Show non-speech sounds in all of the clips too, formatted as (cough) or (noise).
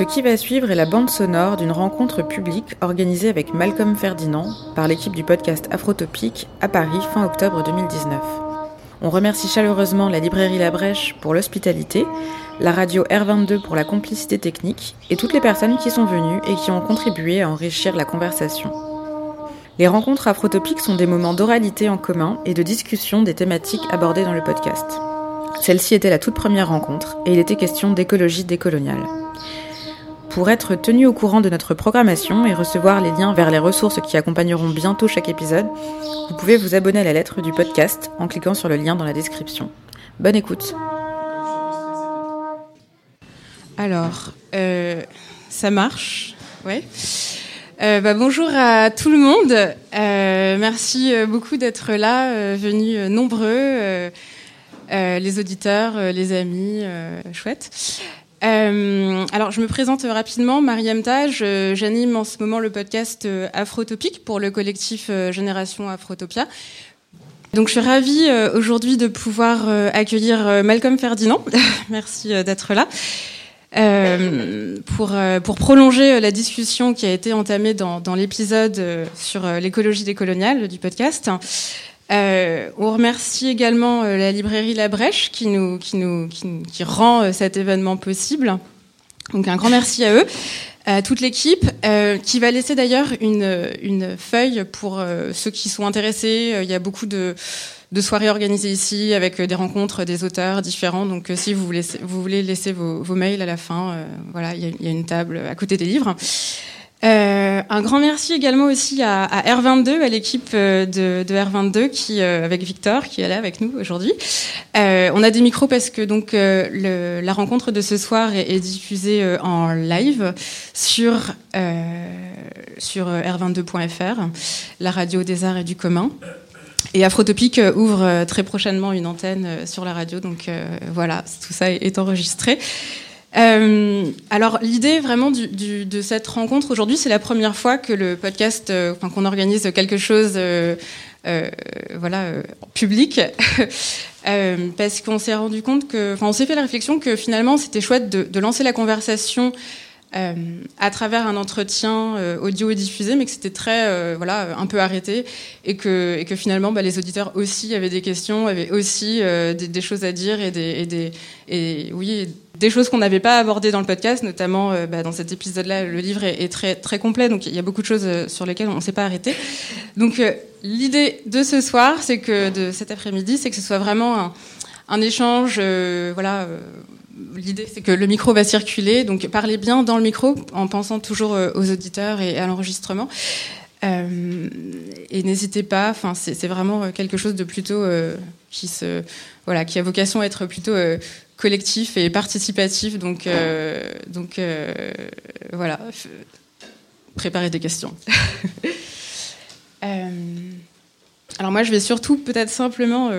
Ce qui va suivre est la bande sonore d'une rencontre publique organisée avec Malcolm Ferdinand par l'équipe du podcast Afrotopique à Paris fin octobre 2019. On remercie chaleureusement la librairie La Brèche pour l'hospitalité, la radio R22 pour la complicité technique et toutes les personnes qui sont venues et qui ont contribué à enrichir la conversation. Les rencontres afrotopiques sont des moments d'oralité en commun et de discussion des thématiques abordées dans le podcast. Celle-ci était la toute première rencontre et il était question d'écologie décoloniale. Pour être tenu au courant de notre programmation et recevoir les liens vers les ressources qui accompagneront bientôt chaque épisode, vous pouvez vous abonner à la lettre du podcast en cliquant sur le lien dans la description. Bonne écoute. Alors, euh, ça marche, ouais. Euh, bah, bonjour à tout le monde. Euh, merci beaucoup d'être là, venus nombreux, les auditeurs, les amis, chouette. Alors, je me présente rapidement. Mariam Taj, j'anime en ce moment le podcast Afrotopique pour le collectif Génération Afrotopia. Donc, je suis ravie aujourd'hui de pouvoir accueillir Malcolm Ferdinand. (laughs) Merci d'être là. Euh, pour, euh, prolonger euh, la discussion qui a été entamée dans, dans l'épisode sur l'écologie décoloniale du podcast. Euh, on remercie également la librairie La Brèche qui nous, qui nous, qui, qui rend cet événement possible. Donc un grand merci à eux, à toute l'équipe, euh, qui va laisser d'ailleurs une, une feuille pour ceux qui sont intéressés. Il y a beaucoup de de soirées organisées ici avec euh, des rencontres des auteurs différents. Donc, euh, si vous voulez, vous voulez laisser vos, mails à la fin, euh, voilà, il y, a une table à côté des livres. Euh, un grand merci également aussi à, à R22, à l'équipe de, de, R22 qui, euh, avec Victor, qui est là avec nous aujourd'hui. Euh, on a des micros parce que donc le, la rencontre de ce soir est, est diffusée en live sur sur r22.fr, la radio des arts et du commun. Et Afrotopique euh, ouvre euh, très prochainement une antenne euh, sur la radio, donc voilà, tout ça est enregistré. Euh, alors l'idée vraiment du, du, de cette rencontre aujourd'hui, c'est la première fois que le podcast, euh, qu'on organise quelque chose, euh, voilà, public, (laughs) parce qu'on s'est rendu compte que, enfin on s'est fait la réflexion que finalement c'était chouette de, de lancer la conversation euh, à travers un entretien euh, audio diffusé, mais que c'était très, euh, voilà, un peu arrêté, et que, et que finalement, bah, les auditeurs aussi avaient des questions, avaient aussi euh, des, choses à dire et des, et des et, oui, des choses qu'on n'avait pas abordées dans le podcast, notamment bah, dans cet épisode-là, le livre est, est, très, très complet, donc il y a beaucoup de choses sur lesquelles on ne s'est pas arrêté. Donc l'idée de ce soir, c'est que de cet après-midi, c'est que ce soit vraiment un, un échange, voilà l'idée c'est que le micro va circuler, donc parlez bien dans le micro en pensant toujours euh, aux auditeurs et à l'enregistrement. Euh, et n'hésitez pas, enfin c'est vraiment quelque chose de plutôt euh, qui se voilà qui a vocation à être plutôt euh, collectif et participatif. Donc euh, donc euh, voilà, préparez des questions. (laughs) alors moi je vais surtout peut-être simplement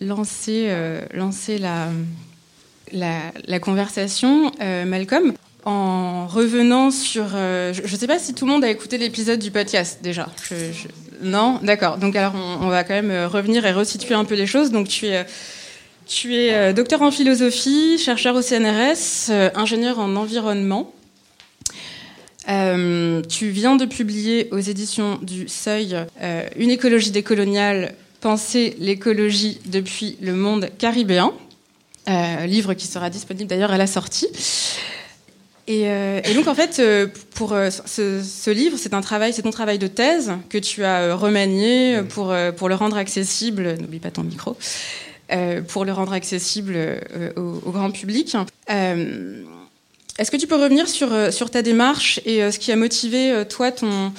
lancer lancer la la, conversation, euh, Malcolm, en revenant sur... Euh, je ne sais pas si tout le monde a écouté l'épisode du podcast déjà. Non? D'accord. Donc alors on, va quand même euh, revenir et resituer un peu les choses. Donc tu es, tu es docteur en philosophie, chercheur au CNRS, ingénieur en environnement. Tu viens de publier aux éditions du Seuil Une écologie décoloniale, penser l'écologie depuis le monde caribéen euh, livre qui sera disponible d'ailleurs à la sortie. Et, euh, et, donc en fait, euh, pour ce, ce, livre, c'est un travail, c'est ton travail de thèse que tu as remanié pour pour le rendre accessible. N'oublie pas ton micro. pour le rendre accessible au, au, grand public. Est-ce que tu peux revenir sur sur ta démarche et ce qui a motivé toi ton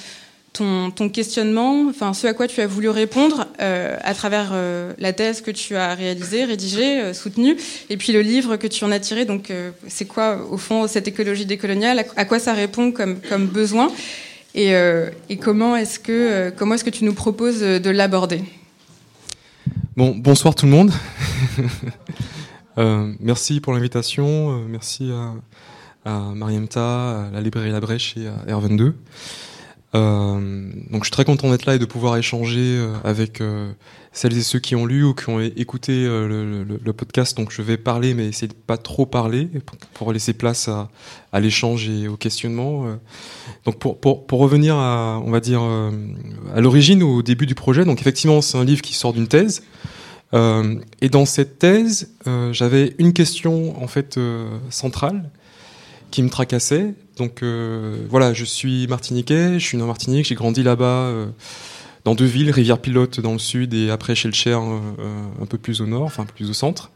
ton, questionnement, enfin ce à quoi tu as voulu répondre euh, à travers euh, la thèse que tu as réalisée, rédigée, euh, soutenue, et puis le livre que tu en as tiré. Donc, c'est quoi au fond cette écologie décoloniale à, quoi ça répond comme, besoin Et, comment est-ce que comment est-ce que tu nous proposes de l'aborder? Bon, bonsoir tout le monde. (laughs) merci pour l'invitation. merci à, à Mariemta, à la librairie La Brèche et à R22. Euh, donc je suis très content d'être là et de pouvoir échanger euh, avec euh, celles et ceux qui ont lu ou qui ont écouté le, podcast. Donc je vais parler, mais essayer de pas trop parler pour, laisser place à, l'échange et au questionnement. Donc pour, pour, revenir à, on va dire, à l'origine, au début du projet. Donc effectivement, c'est un livre qui sort d'une thèse. Et dans cette thèse, j'avais une question en fait centrale qui me tracassait. Donc voilà, je suis martiniquais, je suis né en Martinique, j'ai grandi là-bas dans deux villes, Rivière-Pilote dans le sud et après chez le Cher un peu plus au nord, enfin plus au centre.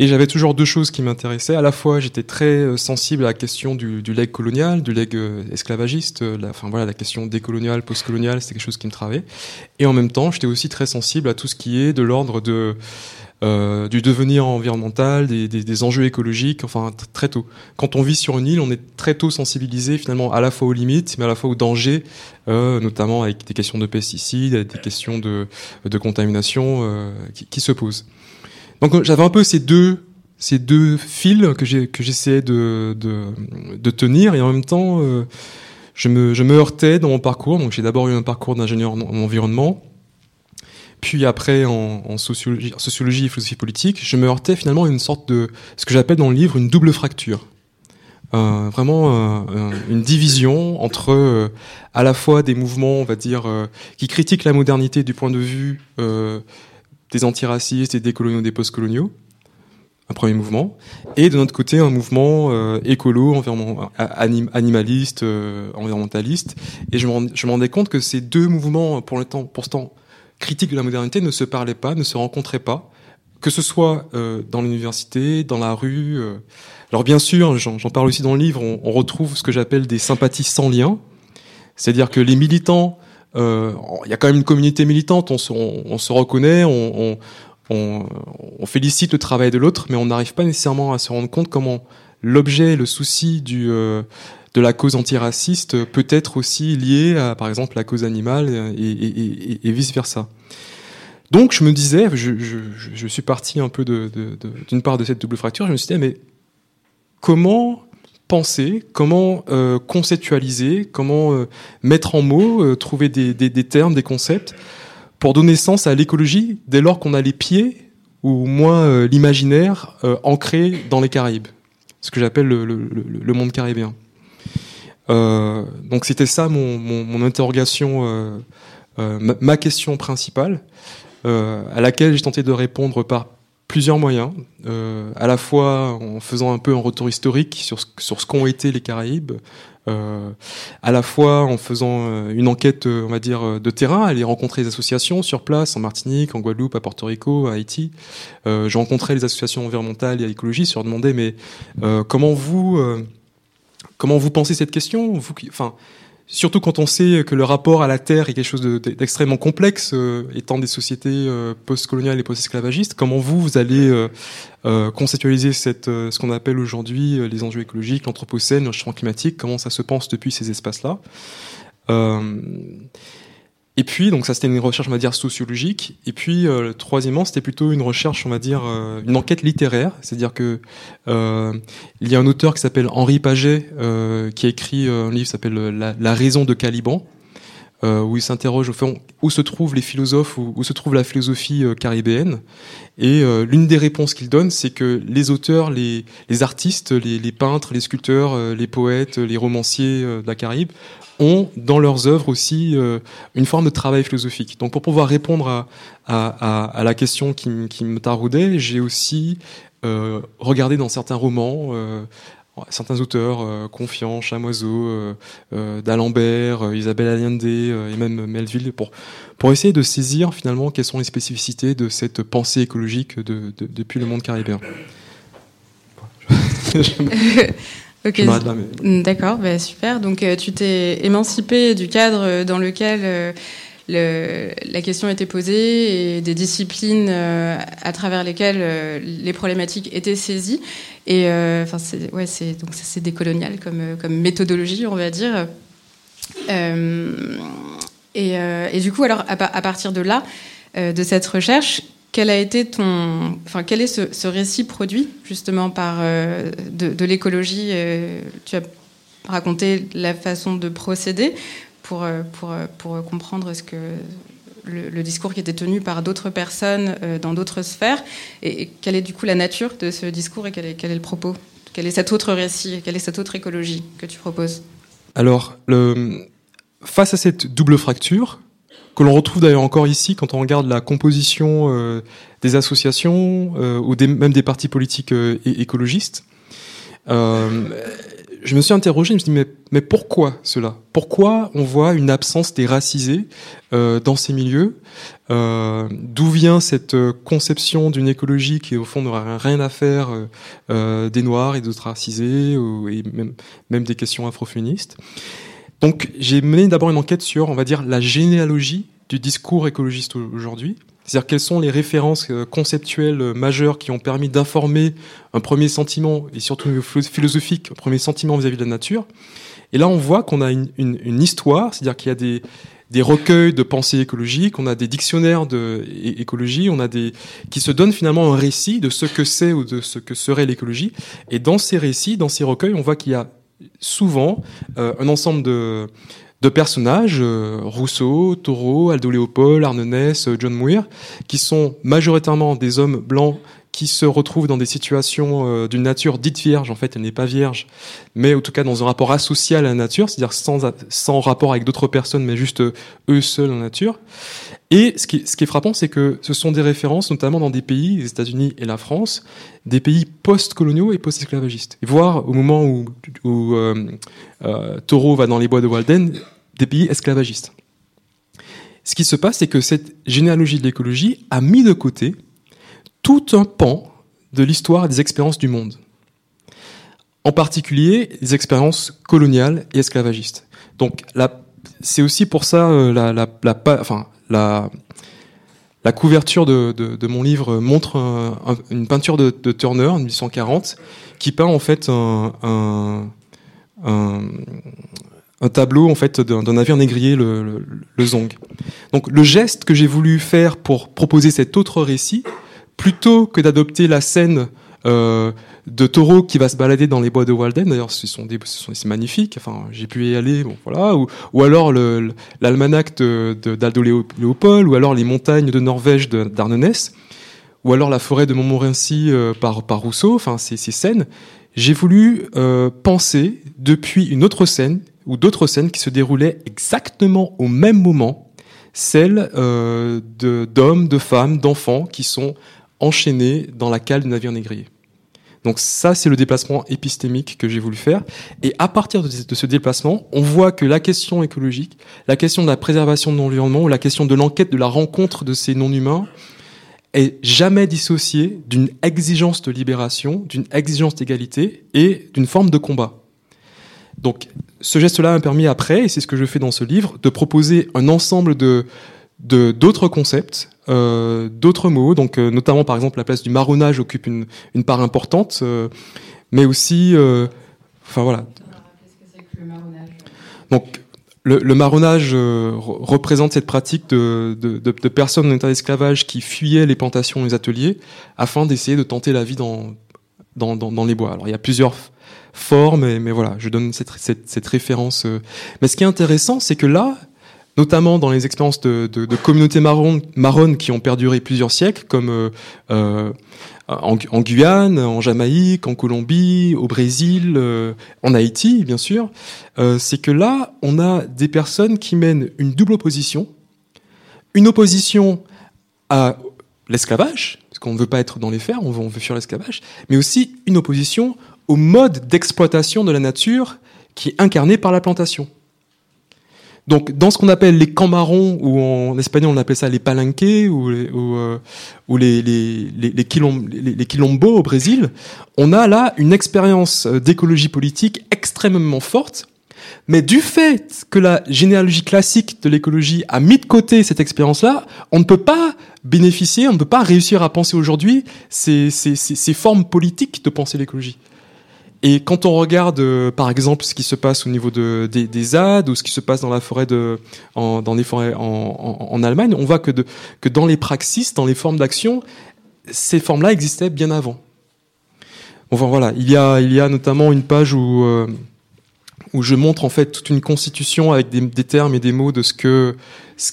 Et j'avais toujours deux choses qui m'intéressaient. À la fois, j'étais très euh, sensible à la question du, du legs colonial, du leg euh, esclavagiste. Euh, la, enfin voilà, la question décoloniale, postcoloniale, c'était quelque chose qui me travaillait. Et en même temps, j'étais aussi très sensible à tout ce qui est de l'ordre de euh, du devenir environnemental, des, des, des, enjeux écologiques, enfin très tôt. Quand on vit sur une île, on est très tôt sensibilisé finalement à la fois aux limites, mais à la fois aux dangers, euh, notamment avec des questions de pesticides, des questions de, de contamination euh, qui, qui, se posent. Donc j'avais un peu ces deux ces deux fils que j'essayais de, de, de tenir et en même temps euh, je me je me heurtais dans mon parcours. Donc j'ai d'abord eu un parcours d'ingénieur en, environnement, puis après en, sociologie, et philosophie politique, je me heurtais finalement à une sorte de ce que j'appelle dans le livre une double fracture. Euh, vraiment euh, une division entre euh, à la fois des mouvements, on va dire, qui critiquent la modernité du point de vue des antiracistes et des coloniaux, des postcoloniaux, un premier mouvement, et de notre côté un mouvement écolo, animaliste, environnementaliste. Et je me, rendais compte que ces deux mouvements, pour le temps, pourtant critiques de la modernité, ne se parlaient pas, ne se rencontraient pas, que ce soit euh, dans l'université, dans la rue. Euh. Alors bien sûr, j'en parle aussi dans le livre, on, retrouve ce que j'appelle des sympathies sans lien, c'est-à-dire que les militants euh, il y a quand même une communauté militante, on se, on, on se reconnaît, on, on, félicite le travail de l'autre, mais on n'arrive pas nécessairement à se rendre compte comment l'objet, le souci du, de la cause antiraciste peut être aussi lié à, par exemple, la cause animale et, et, et, et vice versa. Donc je me disais, je, suis parti un peu d'une part de cette double fracture, je me suis dit, mais comment penser, comment euh, conceptualiser, comment euh, mettre en mots, euh, trouver des, termes, des concepts, pour donner sens à l'écologie dès lors qu'on a les pieds, ou moins l'imaginaire, ancré dans les Caraïbes, ce que j'appelle le, le, le, monde caribéen. Donc c'était ça mon, mon, mon interrogation, ma, ma, question principale, à laquelle j'ai tenté de répondre par plusieurs moyens, euh, à la fois en faisant un peu un retour historique sur ce, sur ce qu'ont été les Caraïbes, euh, à la fois en faisant euh, une enquête, euh, on va dire, de terrain, aller rencontrer les associations sur place, en Martinique, en Guadeloupe, à Porto Rico, à Haïti. Euh, J'ai rencontré les associations environnementales et à l'écologie, sur demander, mais euh, comment vous, comment vous pensez cette question Surtout quand on sait que le rapport à la terre est quelque chose d'extrêmement complexe, euh, étant des sociétés euh, postcoloniales et post-esclavagistes. Comment vous, allez euh, euh conceptualiser ce qu'on appelle aujourd'hui les enjeux écologiques, l'anthropocène, le changement climatique Comment ça se pense depuis ces espaces-là et puis, donc ça c'était une recherche, on va dire, sociologique. Et puis, euh, troisièmement, c'était plutôt une recherche, on va dire, euh, une enquête littéraire. C'est-à-dire que euh, il y a un auteur qui s'appelle Henri Paget, euh, qui a écrit un livre qui s'appelle la, la, raison de Caliban, euh, où il s'interroge au fond où se trouvent les philosophes, où, où se trouve la philosophie caribéenne. Et l'une des réponses qu'il donne, c'est que les auteurs, les, les artistes, les, les, peintres, les sculpteurs, les poètes, les romanciers de la Caraïbe ont dans leurs œuvres aussi euh, une forme de travail philosophique. Donc pour pouvoir répondre à, la question qui, me taraudait, j'ai aussi euh, regardé dans certains romans euh, certains auteurs, Confiant, Chamoiseau, d'Alembert, Isabelle Allende et même Melville, pour, essayer de saisir finalement quelles sont les spécificités de cette pensée écologique de, de, depuis le monde caribéen. (laughs) Ok, mm, d'accord, bah, super. Donc euh, tu t'es émancipé du cadre euh, dans lequel euh, le, la question était posée et des disciplines euh, à travers lesquelles euh, les problématiques étaient saisies. Et euh, enfin, c'est ouais, c'est donc c'est décolonial comme comme méthodologie, on va dire. et, et du coup, alors à, à partir de là, de cette recherche, quel a été ton, enfin, quel est ce, récit produit justement par euh, de, l'écologie euh, Tu as raconté la façon de procéder pour, pour, pour comprendre ce que le, discours qui était tenu par d'autres personnes dans d'autres sphères. Et, quelle est du coup la nature de ce discours et quel est, quel est le propos? Quel est cet autre récit Quelle est cette autre écologie que tu proposes? Alors, le, face à cette double fracture, que l'on retrouve d'ailleurs encore ici quand on regarde la composition euh, des associations euh, ou même des partis politiques euh, écologistes. je me suis interrogé, je me suis dit, mais, pourquoi cela? Pourquoi on voit une absence des racisés dans ces milieux? D'où vient cette conception d'une écologie qui, au fond, n'aura rien à faire des Noirs et d'autres racisés, et même, même des questions afroféministes donc j'ai mené d'abord une enquête sur, on va dire, la généalogie du discours écologiste aujourd'hui. C'est-à-dire quelles sont les références euh, conceptuelles euh, majeures qui ont permis d'informer un premier sentiment, et surtout philosophique, un premier sentiment vis-à-vis de la nature. Et là, on voit qu'on a une, histoire, c'est-à-dire qu'il y a des, recueils de pensée écologique, on a des dictionnaires d'écologie, on a des qui se donnent finalement un récit de ce que c'est ou de ce que serait l'écologie. Et dans ces récits, dans ces recueils, on voit qu'il y a souvent euh, un ensemble de, de personnages, euh, Rousseau, Thoreau, Aldo Léopold, Arnonès, John Muir, qui sont majoritairement des hommes blancs qui se retrouvent dans des situations euh, d'une nature dite vierge, en fait elle n'est pas vierge, mais en tout cas dans un rapport asocial à la nature, c'est-à-dire sans, sans rapport avec d'autres personnes, mais juste euh, eux seuls en nature. Et ce qui, est frappant, c'est que ce sont des références, notamment dans des pays, les États-Unis et la France, des pays post-coloniaux et post-esclavagistes. Et voir au moment où, où euh, euh, va dans les bois de Walden, des pays esclavagistes. Ce qui se passe, c'est que cette généalogie de l'écologie a mis de côté tout un pan de l'histoire et des expériences du monde. En particulier, les expériences coloniales et esclavagistes. Donc, c'est aussi pour ça euh, la, la, enfin, la, couverture de, mon livre montre une peinture de, de, Turner, en 1840, qui peint en fait un, tableau en fait d'un navire négrier, le, le Zong. Donc, le geste que j'ai voulu faire pour proposer cet autre récit, plutôt que d'adopter la scène euh, de taureau qui va se balader dans les bois de Walden. D'ailleurs, ce sont des, c'est magnifique. Enfin, j'ai pu y aller. Bon, voilà. Ou, alors l'almanach de, d'Aldo Léopold, ou alors les montagnes de Norvège d'Arnonès, ou alors la forêt de Montmorency euh, par, Rousseau. Enfin, ces, scènes. J'ai voulu euh, penser depuis une autre scène ou d'autres scènes qui se déroulaient exactement au même moment, celles euh, de, d'hommes, de femmes, d'enfants qui sont enchaîné dans la cale du navire négrier. Donc ça, c'est le déplacement épistémique que j'ai voulu faire. Et à partir de ce déplacement, on voit que la question écologique, la question de la préservation de l'environnement, la question de l'enquête, de la rencontre de ces non-humains, est jamais dissociée d'une exigence de libération, d'une exigence d'égalité et d'une forme de combat. Donc ce geste-là m'a permis après, et c'est ce que je fais dans ce livre, de proposer un ensemble de de d'autres concepts, euh, d'autres mots, donc euh, notamment par exemple la place du marronnage occupe une, une part importante, euh, mais aussi, enfin voilà. Donc le, le marronnage représente cette pratique de, de, de, personnes en état d'esclavage qui fuyaient les plantations les ateliers afin d'essayer de tenter la vie dans, dans, dans, les bois. Alors il y a plusieurs formes, mais, voilà, je donne cette, cette référence. Mais ce qui est intéressant, c'est que là, notamment dans les expériences de, communautés marronnes, qui ont perduré plusieurs siècles, comme euh, euh, en, Guyane, en Jamaïque, en Colombie, au Brésil, euh, en Haïti, bien sûr, c'est que là, on a des personnes qui mènent une double opposition, une opposition à l'esclavage, parce qu'on ne veut pas être dans les fers, on veut, on veut fuir l'esclavage, mais aussi une opposition au mode d'exploitation de la nature qui est incarné par la plantation. Donc, dans ce qu'on appelle les camps marrons, ou en espagnol on appelle ça les palanques, ou les, quilombos au Brésil, on a là une expérience euh, d'écologie politique extrêmement forte. Mais du fait que la généalogie classique de l'écologie a mis de côté cette expérience-là, on ne peut pas bénéficier, on ne peut pas réussir à penser aujourd'hui ces, ces formes politiques de penser l'écologie. Et quand on regarde, euh, par exemple, ce qui se passe au niveau de, des, des ou ce qui se passe dans la forêt en, les forêts en, Allemagne, on voit que, que dans les praxis, dans les formes d'action, ces formes-là existaient bien avant. Enfin voilà, il y a, il y a notamment une page où, euh, où je montre en fait toute une constitution avec des, termes et des mots de ce que ce,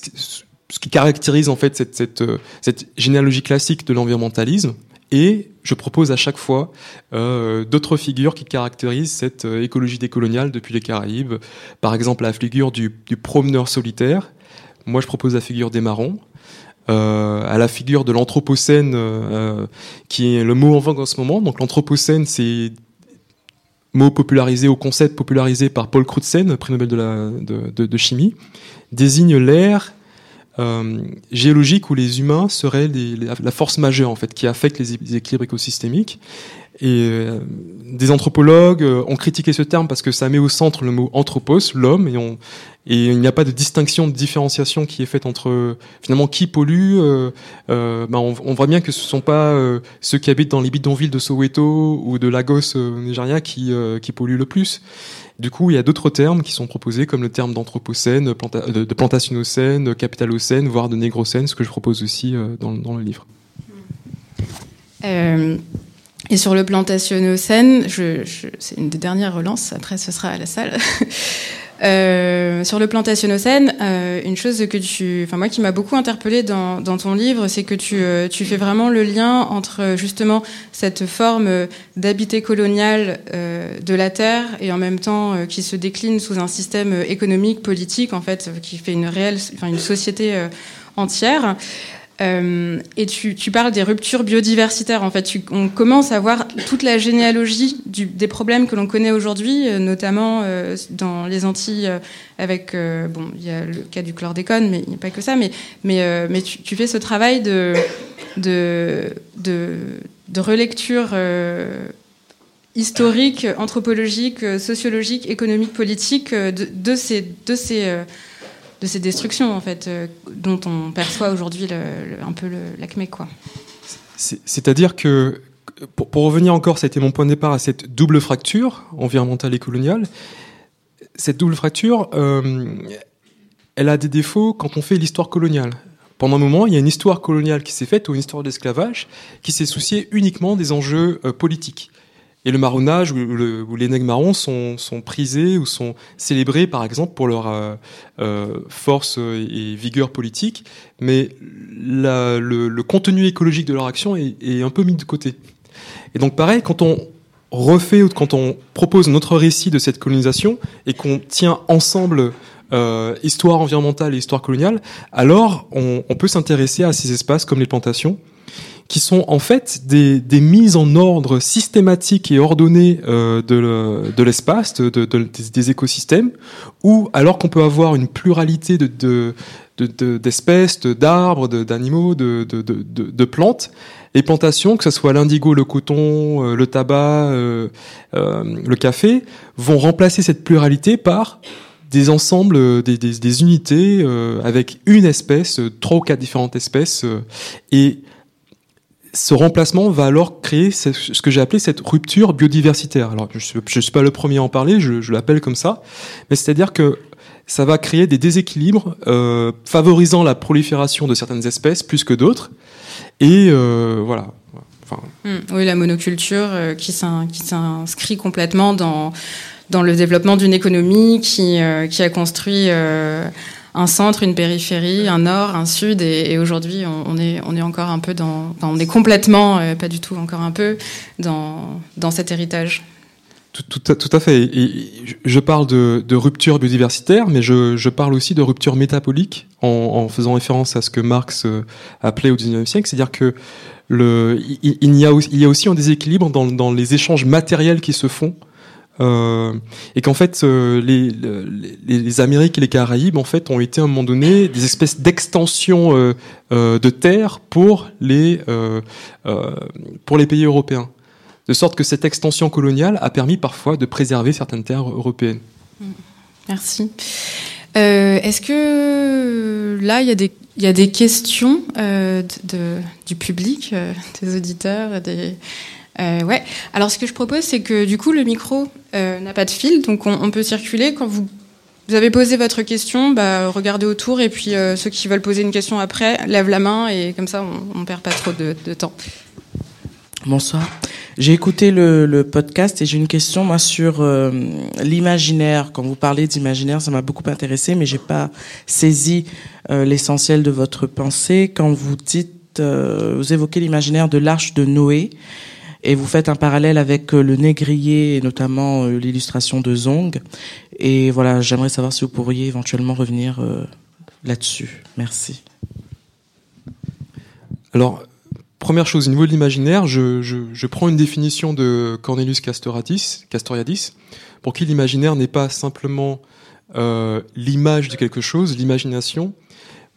qui caractérise en fait cette, cette, cette généalogie classique de l'environnementalisme. Et je propose à chaque fois euh, d'autres figures qui caractérisent cette euh, écologie décoloniale depuis les Caraïbes. Par exemple, la figure du, promeneur solitaire. Moi, je propose la figure des marrons. Euh, à la figure de l'anthropocène, euh, qui est le mot en vogue en ce moment. Donc l'anthropocène, c'est mot popularisé au concept popularisé par Paul Crutzen, prix Nobel de chimie, désigne l'ère euh, géologique où les humains seraient la force majeure en fait qui affecte les, équilibres écosystémiques. Et euh, des anthropologues euh, ont critiqué ce terme parce que ça met au centre le mot anthropos, l'homme, et, et il n'y a pas de distinction, de différenciation qui est faite entre finalement qui pollue. Euh, euh, bah on, voit bien que ce sont pas ceux qui habitent dans les bidonvilles de Soweto ou de Lagos au Nigeria qui, qui polluent le plus. Du coup, il y a d'autres termes qui sont proposés, comme le terme d'anthropocène, de, de plantationocène, capitalocène, voire de négrocène, ce que je propose aussi dans, dans le livre. Euh, et sur le plantationocène, je, c'est une des dernières relances, après ce sera à la salle. (laughs) Euh, sur le plantationocène, euh, une chose que tu, enfin moi qui m'a beaucoup interpellée dans, dans, ton livre, c'est que tu, euh, tu fais vraiment le lien entre justement cette forme d'habité colonial euh, de la terre et en même temps euh, qui se décline sous un système économique, politique en fait, qui fait une réelle, enfin une société entière. Euh, et tu, tu, parles des ruptures biodiversitaires. En fait, tu, on commence à voir toute la généalogie du, des problèmes que l'on connaît aujourd'hui, euh, notamment euh, dans les Antilles, euh, avec bon, il y a le cas du chlordécone, mais il n'y a pas que ça. Mais mais mais tu, tu, fais ce travail de de de, de relecture historique, anthropologique, sociologique, économique, politique de, de ces de ces de ces destructions en fait, euh, dont on perçoit aujourd'hui un peu l'acmé. C'est-à-dire que, pour, revenir encore, c'était mon point de départ à cette double fracture environnementale et coloniale. Cette double fracture, euh, elle a des défauts quand on fait l'histoire coloniale. Pendant un moment, il y a une histoire coloniale qui s'est faite, ou une histoire d'esclavage, qui s'est souciée uniquement des enjeux euh, politiques. Et le marronnage ou, le, ou les nègres marrons sont, prisés ou sont célébrés, par exemple, pour leur euh, euh, force et vigueur politique, mais le, contenu écologique de leur action est, un peu mis de côté. Et donc, pareil, quand on refait ou quand on propose notre récit de cette colonisation et qu'on tient ensemble euh, histoire environnementale et histoire coloniale, alors on peut s'intéresser à ces espaces comme les plantations qui sont en fait des, des mises en ordre systématiques et ordonnées euh, de, l'espace, de, de, de, des écosystèmes, où alors qu'on peut avoir une pluralité de, de, d'espèces, de, d'arbres, d'animaux, de, de, de, plantes, les plantations, que ce soit l'indigo, le coton, euh, le tabac, euh, euh, le café, vont remplacer cette pluralité par des ensembles, des, des, des unités euh, avec une espèce, trois ou quatre différentes espèces, euh, et ce remplacement va alors créer ce que j'ai appelé cette rupture biodiversitaire. Alors, je ne suis pas le premier à en parler, je, l'appelle comme ça, mais c'est-à-dire que ça va créer des déséquilibres euh, favorisant la prolifération de certaines espèces plus que d'autres. Et euh, voilà. Mmh, oui, la monoculture euh, qui s'inscrit complètement dans, dans le développement d'une économie qui, euh, qui a construit euh, un centre, une périphérie, un nord, un sud, et, aujourd'hui on, est, encore un peu dans, on est complètement, euh, pas du tout, encore un peu dans, dans cet héritage. Tout, à, fait. Je parle de, rupture biodiversitaire, mais je, parle aussi de rupture métabolique en, faisant référence à ce que Marx euh, appelait au XIXe siècle, c'est-à-dire que il, y a, aussi un déséquilibre dans les échanges matériels qui se font euh, et qu'en fait euh, les, Amériques et les Caraïbes en fait ont été à un moment donné des espèces d'extension euh, de terre pour les pour les pays européens de sorte que cette extension coloniale a permis parfois de préserver certaines terres européennes. Merci. Est-ce que là il y a des il y a des questions de, du public, des auditeurs, des euh, ouais. Alors ce que je propose, c'est que du coup le micro euh, n'a pas de fil, donc on, peut circuler. Quand vous, avez posé votre question, bah, regardez autour et puis euh, ceux qui veulent poser une question après lèvent la main et comme ça on, on perd pas trop de, temps. Bonsoir. J'ai écouté le, podcast et j'ai une question moi sur euh, l'imaginaire. Quand vous parlez d'imaginaire, ça m'a beaucoup intéressé, mais j'ai pas saisi l'essentiel de votre pensée. Quand vous dites, vous évoquez l'imaginaire de l'arche de Noé et vous faites un parallèle avec le négrier et notamment l'illustration de Zong. Et voilà, j'aimerais savoir si vous pourriez éventuellement revenir là-dessus. Merci. Alors, première chose, au niveau de l'imaginaire, je, prends une définition de Cornelius Castoriadis, pour qui l'imaginaire n'est pas simplement euh, l'image de quelque chose, l'imagination,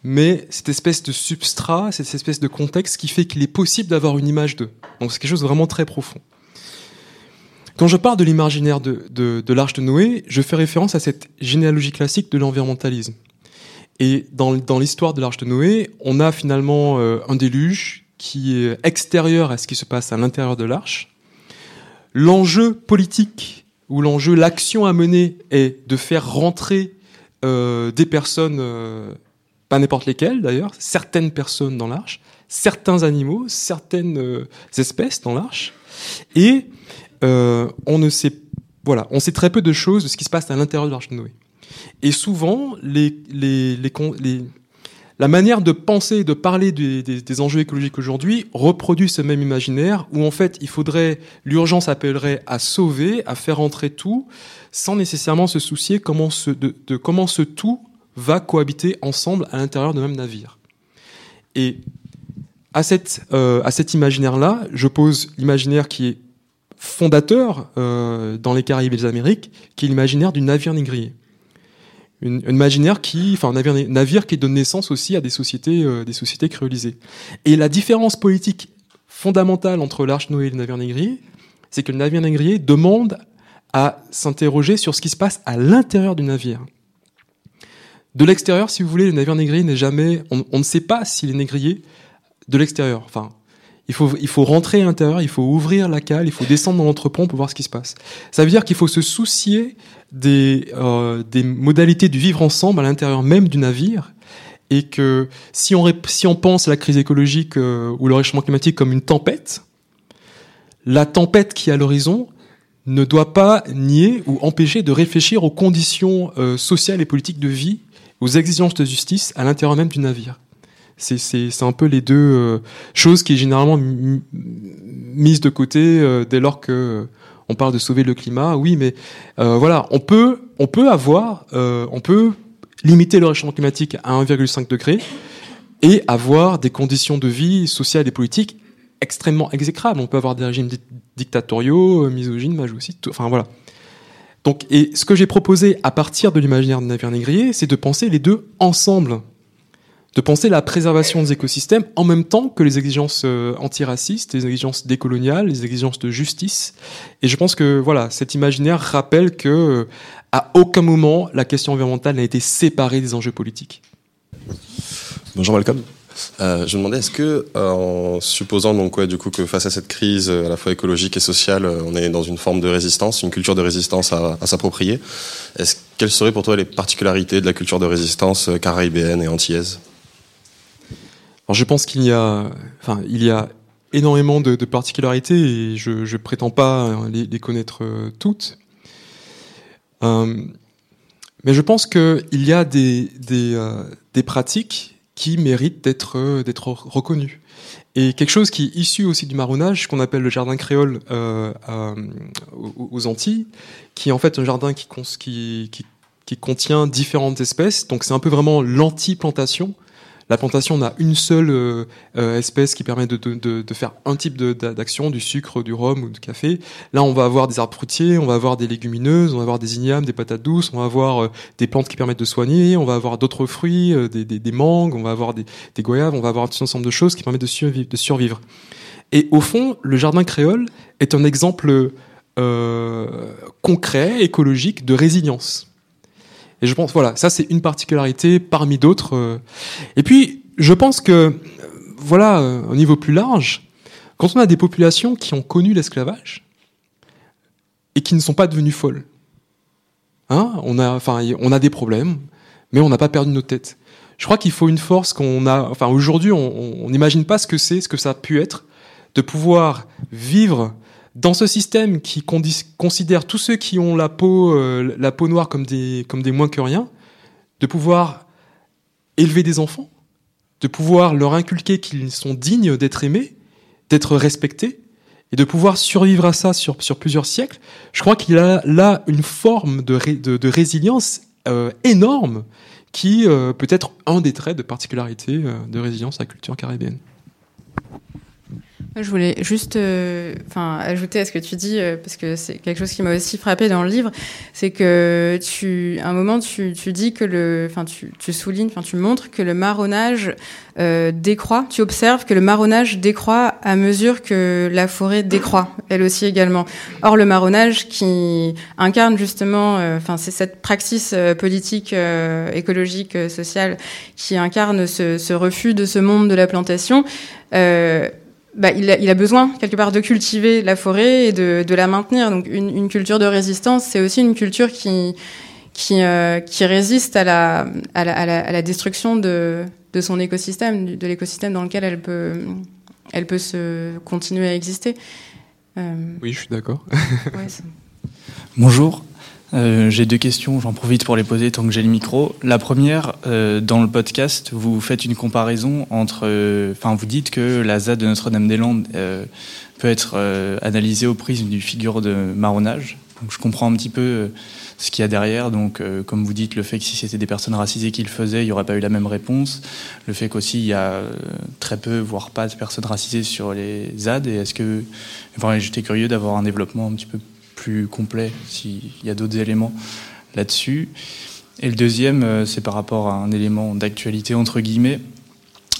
mais cette espèce de substrat, cette espèce de contexte qui fait qu'il est possible d'avoir une image d'eux. Donc c'est quelque chose de vraiment très profond. Quand je parle de l'imaginaire de, l'Arche de Noé, je fais référence à cette généalogie classique de l'environnementalisme. Et dans, dans l'histoire de l'Arche de Noé, on a finalement euh, un déluge qui est extérieur à ce qui se passe à l'intérieur de l'arche. L'enjeu politique ou l'enjeu, l'action à mener est de faire rentrer euh, des personnes, euh, pas n'importe lesquelles d'ailleurs, certaines personnes dans l'arche, certains animaux, certaines euh, espèces dans l'arche, et euh, on ne sait, voilà, on sait très peu de choses de ce qui se passe à l'intérieur de l'arche de Noé. Et souvent, les, les, les, la manière de penser et de parler des, enjeux écologiques aujourd'hui reproduit ce même imaginaire où en fait il faudrait, l'urgence appellerait à sauver, à faire entrer tout, sans nécessairement se soucier comment ce, de, comment ce tout va cohabiter ensemble à l'intérieur d'un même navire. Et euh, à cet imaginaire-là, je pose l'imaginaire qui est fondateur euh, dans les Caraïbes et les Amériques, qui est l'imaginaire du navire négrier imaginaire qui, enfin, un navire, navire, qui donne naissance aussi à des sociétés, euh, des sociétés créolisées. Et la différence politique fondamentale entre l'Arche Noé et le navire négrier, c'est que le navire négrier demande à s'interroger sur ce qui se passe à l'intérieur du navire. De l'extérieur, si vous voulez, le navire négrier n'est jamais, on, ne sait pas s'il est négrier de l'extérieur. Enfin, il faut, il faut rentrer à l'intérieur, il faut ouvrir la cale, il faut descendre dans l'entrepont pour voir ce qui se passe. Ça veut dire qu'il faut se soucier des, euh, modalités du vivre ensemble à l'intérieur même du navire et que si on, si on pense à la crise écologique euh, ou le réchauffement climatique comme une tempête, la tempête qui est à l'horizon ne doit pas nier ou empêcher de réfléchir aux conditions euh, sociales et politiques de vie, aux exigences de justice à l'intérieur même du navire. C'est un peu les deux euh, choses qui est généralement mises de côté euh, dès lors que euh, on parle de sauver le climat. Oui, mais voilà, on peut on peut avoir on peut limiter le réchauffement climatique à 1,5 degré et avoir des conditions de vie sociales et politiques extrêmement exécrables. On peut avoir des régimes dictatoriaux, misogynes, majocistes, enfin voilà. Donc, et ce que j'ai proposé à partir de l'imaginaire de navire négrier, c'est de penser les deux ensemble de penser la préservation des écosystèmes en même temps que les exigences euh, antiracistes, les exigences décoloniales, les exigences de justice. Et je pense que voilà, cet imaginaire rappelle que euh, à aucun moment la question environnementale n'a été séparée des enjeux politiques. Bonjour Malcolm. Euh, je me demandais, est-ce que, en supposant donc ouais, du coup que face à cette crise à la fois écologique et sociale, on est dans une forme de résistance, une culture de résistance à, s'approprier, quelles seraient pour toi les particularités de la culture de résistance caribéenne et antillaise? Alors je pense qu'il y a, enfin, y a énormément de, particularités et je, ne prétends pas les, connaître euh, toutes. Euh, mais je pense qu'il y a des, euh, des, pratiques qui méritent d'être d'être reconnues. Et quelque chose qui est issu aussi du marronnage, qu'on appelle le jardin créole aux Antilles, qui est en fait un jardin qui, qui contient différentes espèces. Donc c'est un peu vraiment l'anti-plantation la plantation n'a une seule euh, euh, espèce qui permet de, faire un type d'action, du sucre, du rhum ou du café. Là, on va avoir des arbres fruitiers, on va avoir des légumineuses, on va avoir des ignames, des patates douces, on va avoir euh, des plantes qui permettent de soigner, on va avoir d'autres fruits, des, mangues, on va avoir des, goyaves, on va avoir tout un ensemble de choses qui permettent de survivre. Et au fond, le jardin créole est un exemple concret, écologique de résilience. Et je pense, voilà, ça c'est une particularité parmi d'autres. Euh. Et puis, je pense que, voilà, euh, au niveau plus large, quand on a des populations qui ont connu l'esclavage et qui ne sont pas devenues folles, hein, on a, enfin, on a des problèmes, mais on n'a pas perdu nos têtes. Je crois qu'il faut une force qu'on a, enfin, aujourd'hui, on n'imagine pas ce que c'est, ce que ça a pu être, de pouvoir vivre dans ce système qui considère tous ceux qui ont la peau, euh, la peau noire comme des, comme des moins que rien, de pouvoir élever des enfants, de pouvoir leur inculquer qu'ils sont dignes d'être aimés, d'être respectés, et de pouvoir survivre à ça sur, sur plusieurs siècles, je crois qu'il a là une forme de, de, résilience euh, énorme qui euh, peut être un des traits de particularité de résilience à la culture caribéenne. Je voulais juste euh, ajouter à ce que tu dis, euh, parce que c'est quelque chose qui m'a aussi frappé dans le livre, c'est que tu, à un moment, tu, tu dis que le, enfin, tu, tu soulignes, enfin, tu montres que le marronnage euh, décroît. Tu observes que le marronnage décroît à mesure que la forêt décroît, elle aussi également. Or, le marronnage qui incarne justement, euh, enfin, c'est cette praxis politique, écologique, sociale, qui incarne ce, ce, refus de ce monde de la plantation. Bah, il, a, il, a, besoin quelque part de cultiver la forêt et de, de la maintenir. Donc une, une, culture de résistance, c'est aussi une culture qui, qui, euh, qui résiste à la, à la, à la, à la destruction de, de, son écosystème, de l'écosystème dans lequel elle peut, elle peut se continuer à exister. Euh... Oui, je suis d'accord. ouais, (laughs) Bonjour. Euh, j'ai deux questions, j'en profite pour les poser tant que j'ai le micro. La première, euh, dans le podcast, vous faites une comparaison entre, euh, enfin, vous dites que la ZAD de Notre-Dame-des-Landes peut être analysée au prisme du figure de marronnage. Donc, je comprends un petit peu ce qu'il y a derrière. Donc, comme vous dites, le fait que si c'était des personnes racisées qui le faisaient, il n'y aurait pas eu la même réponse. Le fait qu'aussi il y a très peu, voire pas de personnes racisées sur les ZAD. Et est-ce que, enfin, j'étais curieux d'avoir un développement un petit peu plus complet s'il y a d'autres éléments là-dessus. Et le deuxième, euh, c'est par rapport à un élément d'actualité, entre guillemets,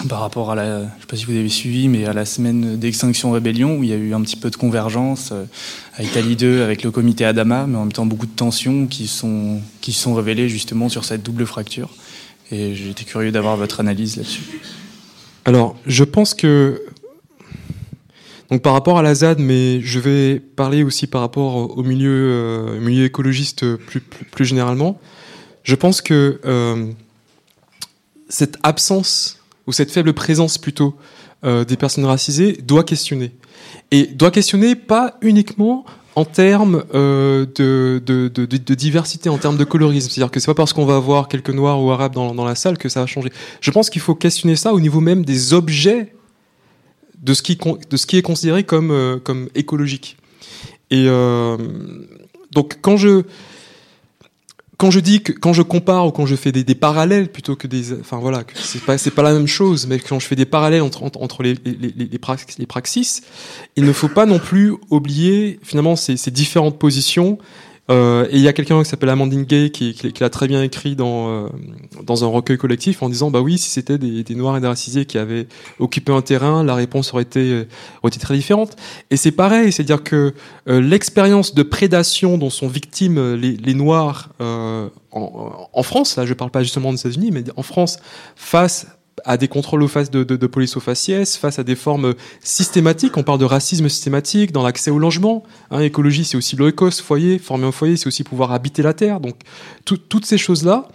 par rapport à la, je sais pas si vous avez suivi, mais à la semaine d'extinction rébellion, où il y a eu un petit peu de convergence avec Ali 2, avec le comité Adama, mais en même temps beaucoup de tensions qui sont, qui sont révélées justement sur cette double fracture. Et j'étais curieux d'avoir votre analyse là-dessus. Alors, je pense que donc par rapport à la ZAD, mais je vais parler aussi par rapport au milieu, euh, milieu écologiste plus, plus, généralement. Je pense que euh, cette absence ou cette faible présence plutôt euh, des personnes racisées doit questionner et doit questionner pas uniquement en termes euh, de, de, de, de, diversité, en termes de colorisme. C'est-à-dire que c'est pas parce qu'on va avoir quelques noirs ou arabes dans, dans la salle que ça va changer. Je pense qu'il faut questionner ça au niveau même des objets de ce qui, est considéré comme, euh, écologique. Et euh, donc quand je, quand je dis que quand je compare ou quand je fais des, parallèles plutôt que des enfin voilà c'est pas pas la même chose mais quand je fais des parallèles entre entre, les les, les, les, praxis, les il ne faut pas non plus oublier finalement ces différentes positions euh, et il y a quelqu'un qui s'appelle Amandine Gay qui, l'a très bien écrit dans, euh, dans un recueil collectif en disant bah oui si c'était des, noirs et des racisés qui avaient occupé un terrain la réponse aurait été, euh, très différente. Et c'est pareil c'est à dire que l'expérience de prédation dont sont victimes les, les noirs en, en, France là je parle pas justement des États-Unis mais en France face à des contrôles aux de, de, de, police aux faciès, face à des formes systématiques. On parle de racisme systématique dans l'accès au logement. Hein, écologie, c'est aussi l'oikos, foyer. Former un foyer, c'est aussi pouvoir habiter la terre. Donc, toutes ces choses-là,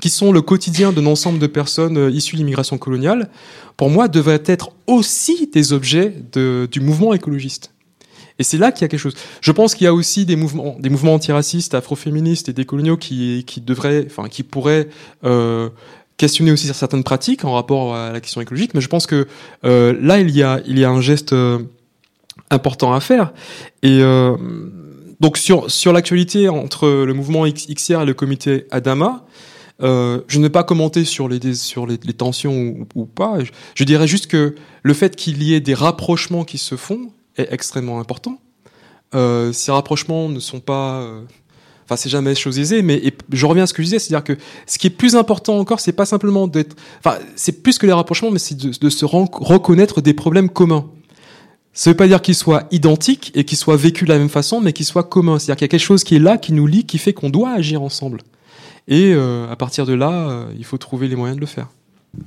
qui sont le quotidien d'un ensemble de personnes euh, issues de l'immigration coloniale, pour moi, devraient être aussi des objets du mouvement écologiste. Et c'est là qu'il y a quelque chose. Je pense qu'il y a aussi des mouvements, des mouvements antiracistes, afroféministes et décoloniaux qui, qui devraient, enfin, qui pourraient euh, questionner aussi certaines pratiques en rapport à la question écologique, mais je pense que euh, là, il y, a, il y a un geste euh, important à faire. Et euh, donc sur, sur l'actualité entre le mouvement XR et le comité Adama, je ne vais pas commenter sur les, sur les, tensions ou, pas. Je, dirais juste que le fait qu'il y ait des rapprochements qui se font est extrêmement important. Ces rapprochements ne sont pas Enfin, c'est jamais chose aisée, mais je reviens à ce que je disais, c'est-à-dire que ce qui est plus important encore, c'est pas simplement d'être, enfin, c'est plus que les rapprochements, mais c'est de, se reconnaître des problèmes communs. Ça veut pas dire qu'ils soient identiques et qu'ils soient vécus de la même façon, mais qu'ils soient communs. C'est-à-dire qu'il y a quelque chose qui est là, qui nous lie, qui fait qu'on doit agir ensemble. Et euh, à partir de là, euh, il faut trouver les moyens de le faire.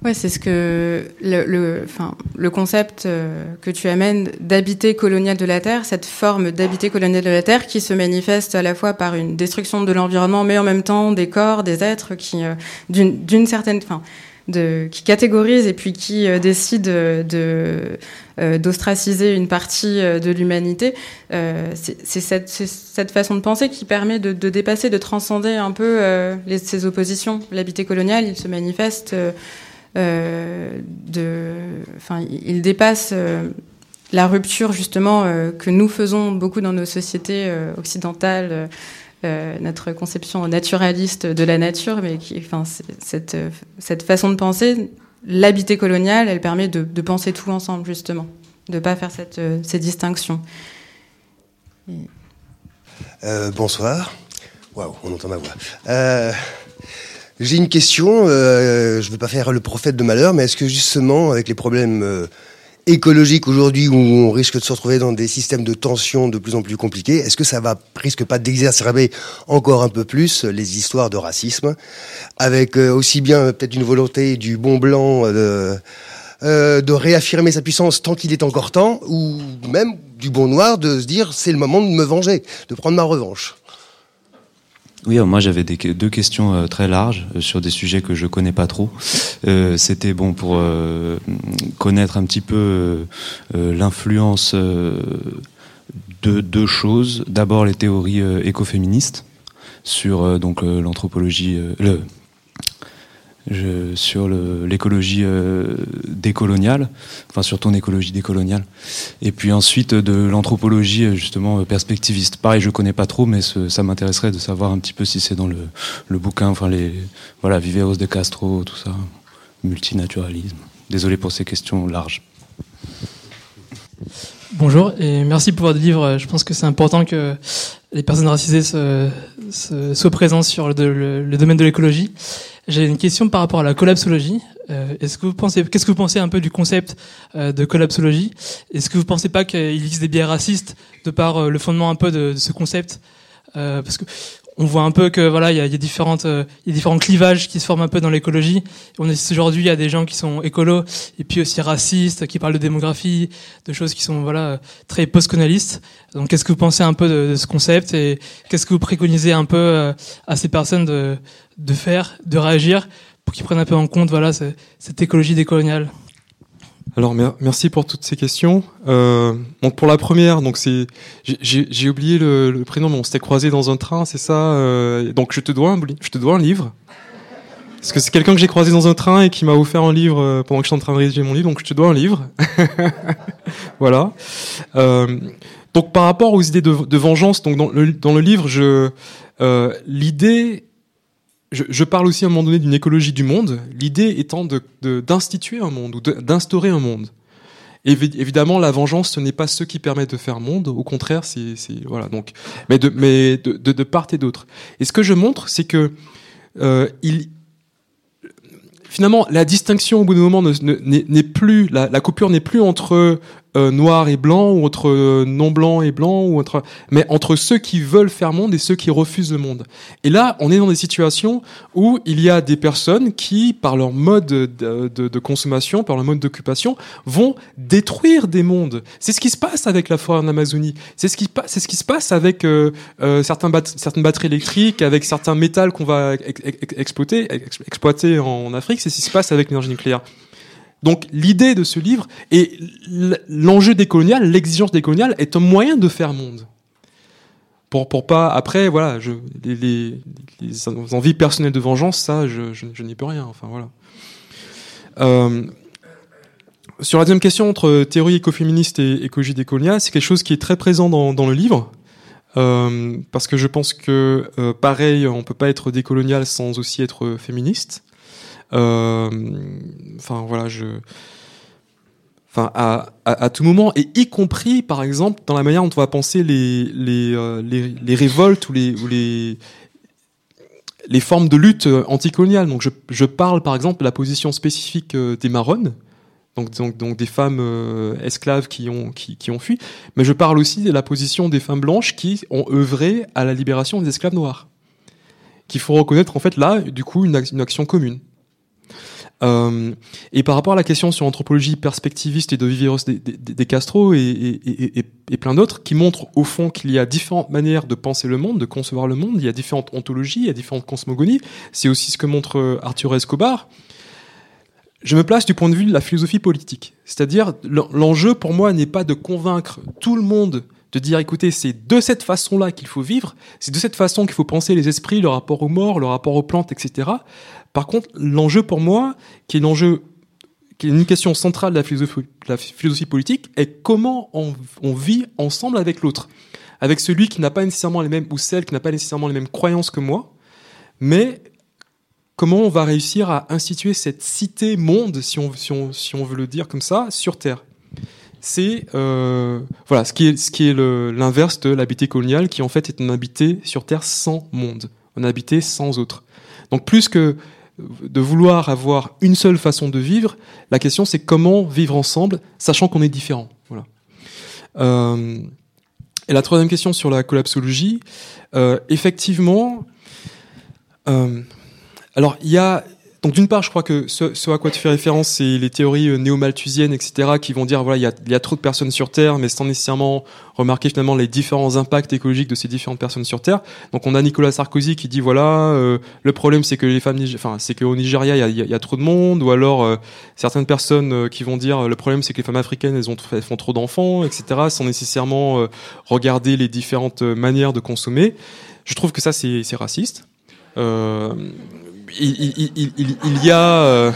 Ouais, c'est ce que le, concept euh, que tu amènes d'habité colonial de la Terre, cette forme d'habité colonial de la Terre qui se manifeste à la fois par une destruction de l'environnement, mais en même temps des corps, des êtres qui, euh, d'une certaine, enfin, qui et puis qui euh, euh, d'ostraciser une partie de l'humanité, c'est cette, façon de penser qui permet de, dépasser, de transcender un peu ces oppositions. L'habité colonial, il se manifeste, enfin, il dépasse la rupture justement que nous faisons beaucoup dans nos sociétés occidentales euh, notre conception naturaliste de la nature, mais cette, façon de penser, l'habité coloniale, elle permet de, penser tout ensemble, justement, de ne pas faire euh, ces distinctions. Euh, bonsoir. Waouh, on entend ma voix. Euh, J'ai une question. Euh, je ne veux pas faire le prophète de malheur, mais est-ce que justement, avec les problèmes écologique aujourd'hui où on risque de se retrouver dans des systèmes de tension de plus en plus compliqués, est-ce que ça va risque pas d'exacerber encore un peu plus les histoires de racisme, avec euh, aussi bien peut-être une volonté du bon blanc euh, euh, de réaffirmer sa puissance tant qu'il est encore temps, ou même du bon noir de se dire c'est le moment de me venger, de prendre ma revanche? Oui, moi j'avais deux questions euh, très larges euh, sur des sujets que je connais pas trop. Euh, c'était bon pour connaître un petit peu l'influence de deux choses. D'abord les théories écoféministes sur donc l'anthropologie, sur l'écologie euh, décoloniale, enfin sur ton écologie décoloniale, et puis ensuite de l'anthropologie euh, justement euh, perspectiviste. Pareil, je connais pas trop, mais ça m'intéresserait de savoir un petit peu si c'est dans le, le, bouquin, enfin les voilà Viveros de Castro, tout ça, multinaturalisme. Désolé pour ces questions larges. Bonjour et merci pour votre livre. Je pense que c'est important que les personnes racisées soient présentes sur le domaine de l'écologie. J'ai une question par rapport à la collapsologie. Euh, est-ce que vous pensez, qu'est-ce que vous pensez un peu du concept euh, de collapsologie? Est-ce que vous pensez pas qu'il existe des biais racistes de par euh, le fondement un peu de, de ce concept? Parce que on voit un peu que voilà, il y a, y a, différentes, il y a différents clivages qui se forment un peu dans l'écologie. On est aujourd'hui, il y a des gens qui sont écolos et puis aussi racistes, qui parlent de démographie, de choses qui sont voilà très postcolonialistes. Donc, qu'est-ce que vous pensez un peu de, de ce concept et qu'est-ce que vous préconisez un peu à ces personnes de, de faire, de réagir pour qu'ils prennent un peu en compte voilà cette écologie décoloniale? Alors merci pour toutes ces questions. Euh, donc pour la première, donc c'est j'ai oublié le, prénom, mais on s'était croisé dans un train, c'est ça. Euh, donc je te dois un je te dois un livre. Parce que c'est quelqu'un que j'ai croisé dans un train et qui m'a offert un livre euh, pendant que je suis en train de rédiger mon livre, donc je te dois un livre. (laughs) voilà. Euh, donc par rapport aux idées de, de vengeance, donc dans le, dans le livre, je euh, l'idée je, parle aussi à un moment donné d'une écologie du monde, l'idée étant d'instituer de, un monde ou d'instaurer un monde. évidemment, la vengeance, ce n'est pas ce qui permet de faire monde. Au contraire, c'est voilà. Donc, mais de mais de, de, part et d'autre. Et ce que je montre, c'est que euh, il finalement la distinction au bout d'un moment n'est plus la, la coupure n'est plus entre euh, noir et blanc ou entre euh, non blanc et blanc ou entre mais entre ceux qui veulent faire monde et ceux qui refusent le monde. Et là, on est dans des situations où il y a des personnes qui, par leur mode de, de, de consommation, par leur mode d'occupation, vont détruire des mondes. C'est ce qui se passe avec la forêt en Amazonie. C'est ce qui c'est ce qui se passe avec euh, euh certains certaines batteries électriques, avec certains métals qu'on va exploiter exploiter en Afrique. C'est ce qui se passe avec l'énergie nucléaire. Donc l'idée de ce livre et l'enjeu décolonial, l'exigence décoloniale est un moyen de faire monde. Pour, pour pas après voilà je, les, envies personnelles de vengeance ça je, n'y peux rien enfin voilà euh, sur la deuxième question entre théorie écoféministe et écologie décoloniale c'est quelque chose qui est très présent dans, le livre euh, parce que je pense que euh, pareil on peut pas être décolonial sans aussi être féministe enfin voilà, je enfin à, à, tout moment et y compris par exemple dans la manière dont on va penser les les, euh, les, révoltes ou les les les formes de lutte anticoloniale. Donc je, je parle par exemple de la position spécifique euh, des marronnes, donc, donc, donc des femmes esclaves qui ont qui, qui ont fui, mais je parle aussi de la position des femmes blanches qui ont œuvré à la libération des esclaves noirs. Qu'il faut reconnaître en fait là du coup une, une action commune. Euh, et par rapport à la question sur l'anthropologie perspectiviste et de Viveros des, Castro et, et plein d'autres, qui montrent au fond qu'il y a différentes manières de penser le monde, de concevoir le monde, il y a différentes ontologies, il y a différentes cosmogonies. C'est aussi ce que montre euh, Arthur Escobar. je me place du point de vue de la philosophie politique. C'est-à-dire, l'enjeu pour moi n'est pas de convaincre tout le monde de dire, écoutez, c'est de cette façon-là qu'il faut vivre, c'est de cette façon qu'il faut penser les esprits, le rapport aux morts, le rapport aux plantes, etc. Par contre, l'enjeu pour moi, qui est une question centrale de la philosophie, politique, est comment on, vit ensemble avec l'autre. Avec celui qui n'a pas nécessairement les mêmes, ou celle qui n'a pas nécessairement les mêmes croyances que moi, mais comment on va réussir à instituer cette cité-monde, si on, si, on, veut le dire comme ça, sur Terre c'est euh, voilà ce qui est ce qui est l'inverse de l'habité colonial qui en fait est un habité sur terre sans monde, un habité sans autre. Donc plus que de vouloir avoir une seule façon de vivre, la question c'est comment vivre ensemble, sachant qu'on est différent. Voilà. Euh, et la troisième question sur la collapsologie, euh, effectivement, euh, alors il y a donc d'une part, je crois que ce, à quoi tu fais référence, c'est les théories euh, néo-malthusiennes, etc., qui vont dire voilà, il y a, trop de personnes sur Terre, mais sans nécessairement remarquer finalement les différents impacts écologiques de ces différentes personnes sur Terre. Donc on a Nicolas Sarkozy qui dit voilà, euh, le problème c'est que les femmes, enfin c'est qu'au Nigeria il y a, trop de monde, ou alors euh, certaines personnes qui vont dire le problème c'est que les femmes africaines elles, ont, font trop d'enfants, etc., sans nécessairement regarder les différentes manières de consommer. Je trouve que ça c'est raciste. Euh, il, y a euh,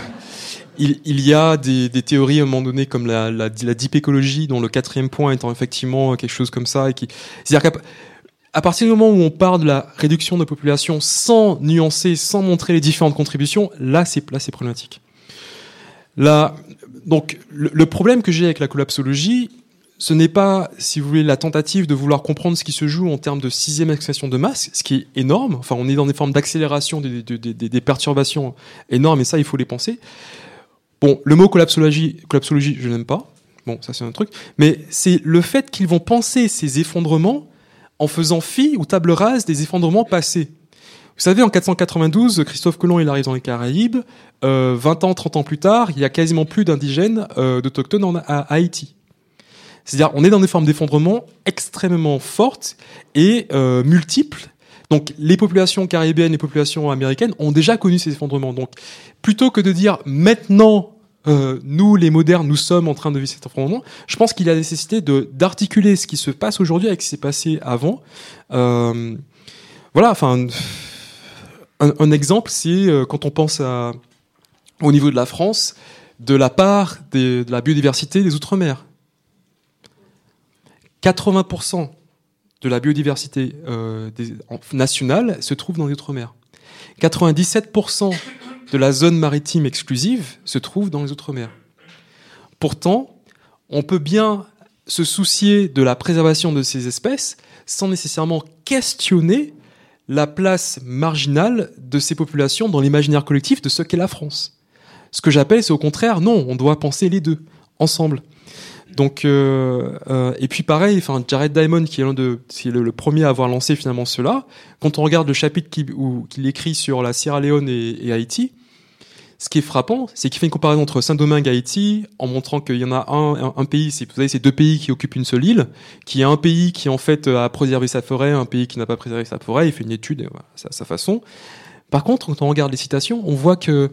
il, y a des, théories à un moment donné comme la, la, deep écologie, dont le quatrième point étant effectivement quelque chose comme ça, c'est-à-dire qu'à partir du moment où on parle de la réduction de population sans nuancer, sans montrer les différentes contributions, là c'est là c'est problématique. Là, donc le problème que j'ai avec la collapsologie, ce n'est pas, si vous voulez, la tentative de vouloir comprendre ce qui se joue en termes de sixième expression de masse, ce qui est énorme. Enfin, on est dans des formes d'accélération des, perturbations énormes, et ça, il faut les penser. Bon, le mot collapsologie, collapsologie je n'aime pas. Bon, ça c'est un truc. Mais c'est le fait qu'ils vont penser ces effondrements en faisant fi ou table rase des effondrements passés. Vous savez, en 492, Christophe Colomb il arrive dans les Caraïbes. Euh, 20 ans, 30 ans plus tard, il y a quasiment plus d'indigènes euh, d'autochtones à Haïti. C'est-à-dire, on est dans des formes d'effondrement extrêmement fortes et euh, multiples. Donc, les populations caribéennes, les populations américaines ont déjà connu ces effondrements. Donc, plutôt que de dire maintenant, euh, nous, les modernes, nous sommes en train de vivre cet effondrement, je pense qu'il y a nécessité d'articuler ce qui se passe aujourd'hui avec ce qui s'est passé avant. Euh, voilà, enfin, un, exemple, c'est quand on pense au niveau de la France, de la part de la biodiversité des Outre-mer. 80% de la biodiversité euh, nationale se trouve dans les Outre-mer. 97% de la zone maritime exclusive se trouve dans les Outre-mer. Pourtant, on peut bien se soucier de la préservation de ces espèces sans nécessairement questionner la place marginale de ces populations dans l'imaginaire collectif de ce qu'est la France. Ce que j'appelle, c'est au contraire, non, on doit penser les deux, ensemble. Donc, euh, euh, et puis pareil, enfin Jared Diamond qui est l'un de, c'est le, premier à avoir lancé finalement cela. Quand on regarde le chapitre qu'il écrit sur la Sierra Leone et, Haïti, ce qui est frappant, c'est qu'il fait une comparaison entre Saint-Domingue et Haïti, en montrant qu'il y en a un, un, pays, c'est, vous savez, c'est deux pays qui occupent une seule île, qui est un pays qui en fait a préservé sa forêt, un pays qui n'a pas préservé sa forêt. Il fait une étude, à sa façon. Par contre, quand on regarde les citations, on voit que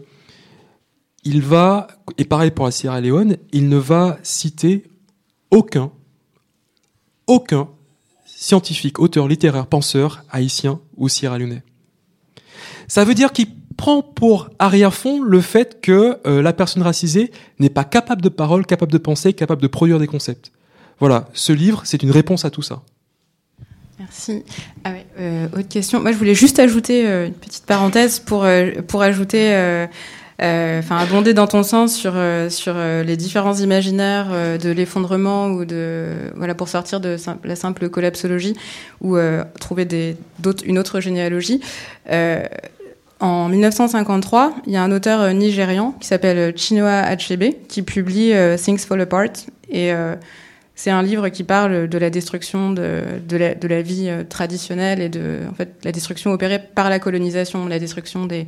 il va, et pareil pour la Sierra Leone, il ne va citer aucun, aucun scientifique, auteur littéraire, penseur haïtien ou sierra-léonais. Ça veut dire qu'il prend pour arrière-fond le fait que euh, la personne racisée n'est pas capable de parole, capable de penser, capable de produire des concepts. Voilà, ce livre, c'est une réponse à tout ça. Merci. Ah euh, autre question. Moi, je voulais juste ajouter euh, une petite parenthèse pour, pour ajouter enfin abonder dans ton sens sur euh, sur euh, les différents imaginaires de l'effondrement ou de voilà pour sortir de la simple collapsologie ou trouver des une autre généalogie. en 1953, il y a un auteur nigérian qui s'appelle Chinua Achebe qui publie Things Fall Apart et c'est un livre qui parle de la destruction de, de, la, de la vie traditionnelle et de en fait la destruction opérée par la colonisation, la destruction des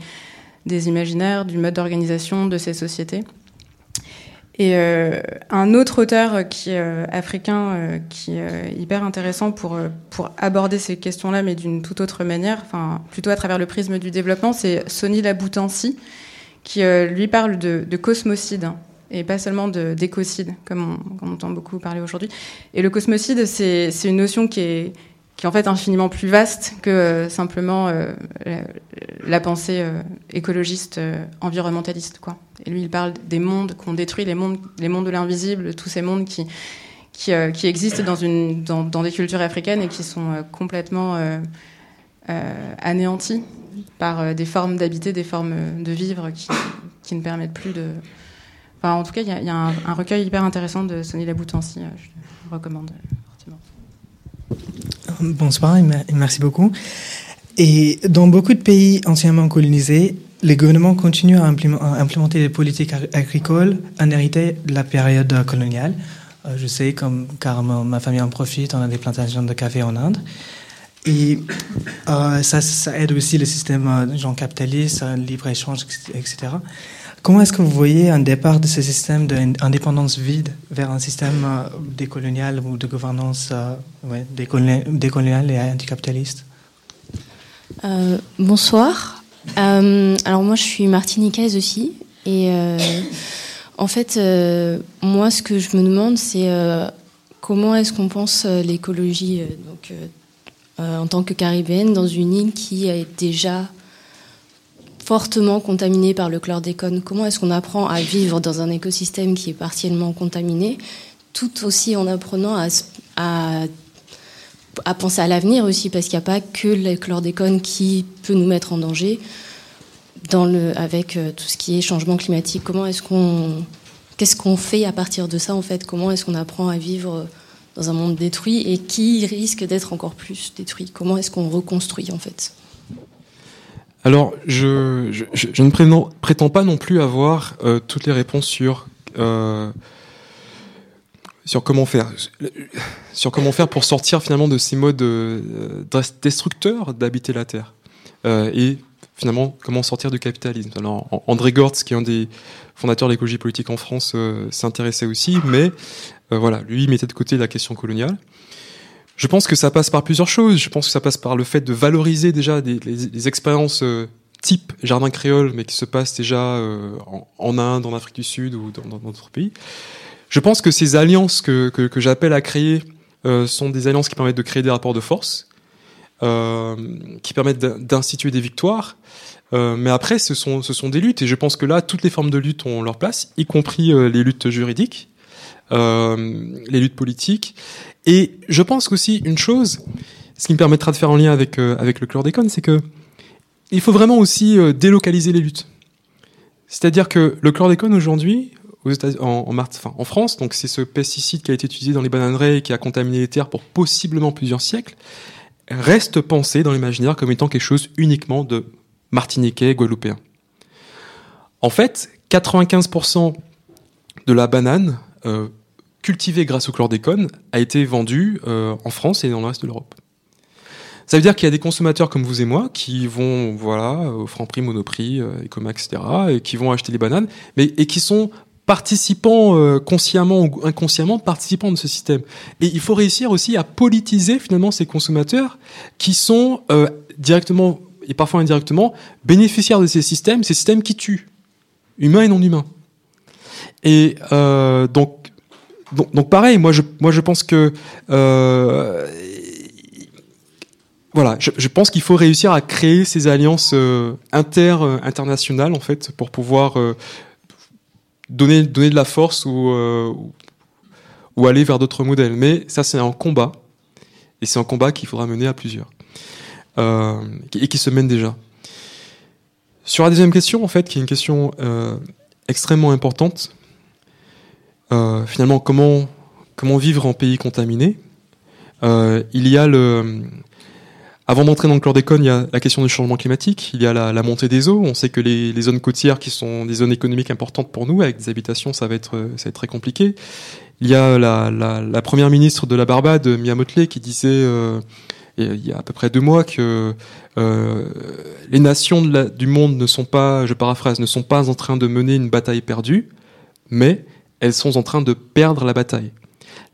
des imaginaires, du mode d'organisation de ces sociétés. Et euh, un autre auteur qui euh, africain, euh, qui est hyper intéressant pour, pour aborder ces questions-là, mais d'une toute autre manière, enfin plutôt à travers le prisme du développement, c'est Sonny Laboutansi, qui lui parle de, de cosmocide et pas seulement d'écocide, comme on, entend beaucoup parler aujourd'hui. Et le cosmocide, c'est une notion qui est, qui est en fait infiniment plus vaste que euh, simplement euh, la, pensée euh, écologiste, environnementaliste. Et lui, il parle des mondes qu'on détruit, les mondes, les mondes de l'invisible, tous ces mondes qui, existent dans, des cultures africaines et qui sont complètement anéantis par des formes d'habiter, des formes de vivre qui, ne permettent plus de, en tout cas, il y a, un, recueil hyper intéressant de Sonny Laboutancy, je le recommande fortement. Bonsoir et merci beaucoup. Et dans beaucoup de pays anciennement colonisés, les gouvernements continuent à, implémenter des politiques agricoles inhéritées de la période coloniale. Euh, je sais, comme, car ma, famille en profite, on a des plantations de café en Inde. Et euh, ça, aide aussi le système genre capitaliste, libre-échange, etc. Comment est-ce que vous voyez un départ de ce système d'indépendance vide vers un système euh, décolonial ou de gouvernance euh, décoloniale et anticapitaliste? Euh, Bonsoir. alors moi je suis martiniquaise aussi et en fait moi ce que je me demande c'est comment est-ce qu'on pense l'écologie donc en tant que caribéenne dans une île qui est déjà fortement contaminé par le chlordécone. Comment est-ce qu'on apprend à vivre dans un écosystème qui est partiellement contaminé, tout aussi en apprenant à, penser à l'avenir aussi, parce qu'il n'y a pas que le chlordécone qui peut nous mettre en danger avec euh, tout ce qui est changement climatique. Comment est-ce qu'on, qu'est-ce qu'on fait à partir de ça en fait? Comment est-ce qu'on apprend à vivre dans un monde détruit et qui risque d'être encore plus détruit? Comment est-ce qu'on reconstruit en fait? Alors, je, ne prétends, pas non plus avoir euh, toutes les réponses sur euh, sur comment faire, sur comment faire pour sortir finalement de ces modes euh, destructeurs d'habiter la Terre et finalement comment sortir du capitalisme. Alors, André Gortz, qui est un des fondateurs de l'écologie politique en France, s'intéressait aussi, mais voilà, lui il mettait de côté la question coloniale. Je pense que ça passe par plusieurs choses. Je pense que ça passe par le fait de valoriser déjà des, les, expériences euh, type jardin créole, mais qui se passent déjà euh, en, Inde, en Afrique du Sud ou dans d'autres pays. Je pense que ces alliances que, j'appelle à créer euh, sont des alliances qui permettent de créer des rapports de force, qui permettent d'instituer des victoires. mais après, ce sont, ce sont des luttes, et je pense que là, toutes les formes de lutte ont leur place, y compris les luttes juridiques, les luttes politiques. Et je pense qu'aussi une chose, ce qui me permettra de faire un lien avec, euh, avec le chlordécone, c'est que il faut vraiment aussi euh, délocaliser les luttes. C'est-à-dire que le chlordécone aujourd'hui, en, France, donc c'est ce pesticide qui a été utilisé dans les bananeraies et qui a contaminé les terres pour possiblement plusieurs siècles, reste pensé dans l'imaginaire comme étant quelque chose uniquement de martiniquais, guadeloupéen. En fait, 95% de la banane euh, cultivé grâce au chlordécone a été vendu euh, en France et dans le reste de l'Europe. Ça veut dire qu'il y a des consommateurs comme vous et moi qui vont, voilà, au Franprix, Monoprix, euh, Ecomax, etc., et qui vont acheter les bananes, mais et qui sont participants euh, consciemment ou inconsciemment participants de ce système. Et il faut réussir aussi à politiser finalement ces consommateurs qui sont euh, directement et parfois indirectement bénéficiaires de ces systèmes, ces systèmes qui tuent, humains et non humains. Et euh, donc donc, pareil, moi je, pense que euh, voilà, je, pense qu'il faut réussir à créer ces alliances euh, inter euh, internationales en fait pour pouvoir donner donner de la force ou ou aller vers d'autres modèles. Mais ça c'est un combat et c'est un combat qu'il faudra mener à plusieurs et qui se mène déjà. Sur la deuxième question en fait, qui est une question extrêmement importante, euh, finalement comment comment vivre en pays contaminé. Euh, il y a le avant d'entrer dans le chlordécone, il y a la question du changement climatique, il y a la, montée des eaux. On sait que les, les, zones côtières, qui sont des zones économiques importantes pour nous, avec des habitations, ça va être, ça va être très compliqué. Il y a la, la, première ministre de la Barbade, Mia Motley, qui disait euh, il y a à peu près deux mois que les nations du monde ne sont pas, je paraphrase, ne sont pas en train de mener une bataille perdue, mais elles sont en train de perdre la bataille.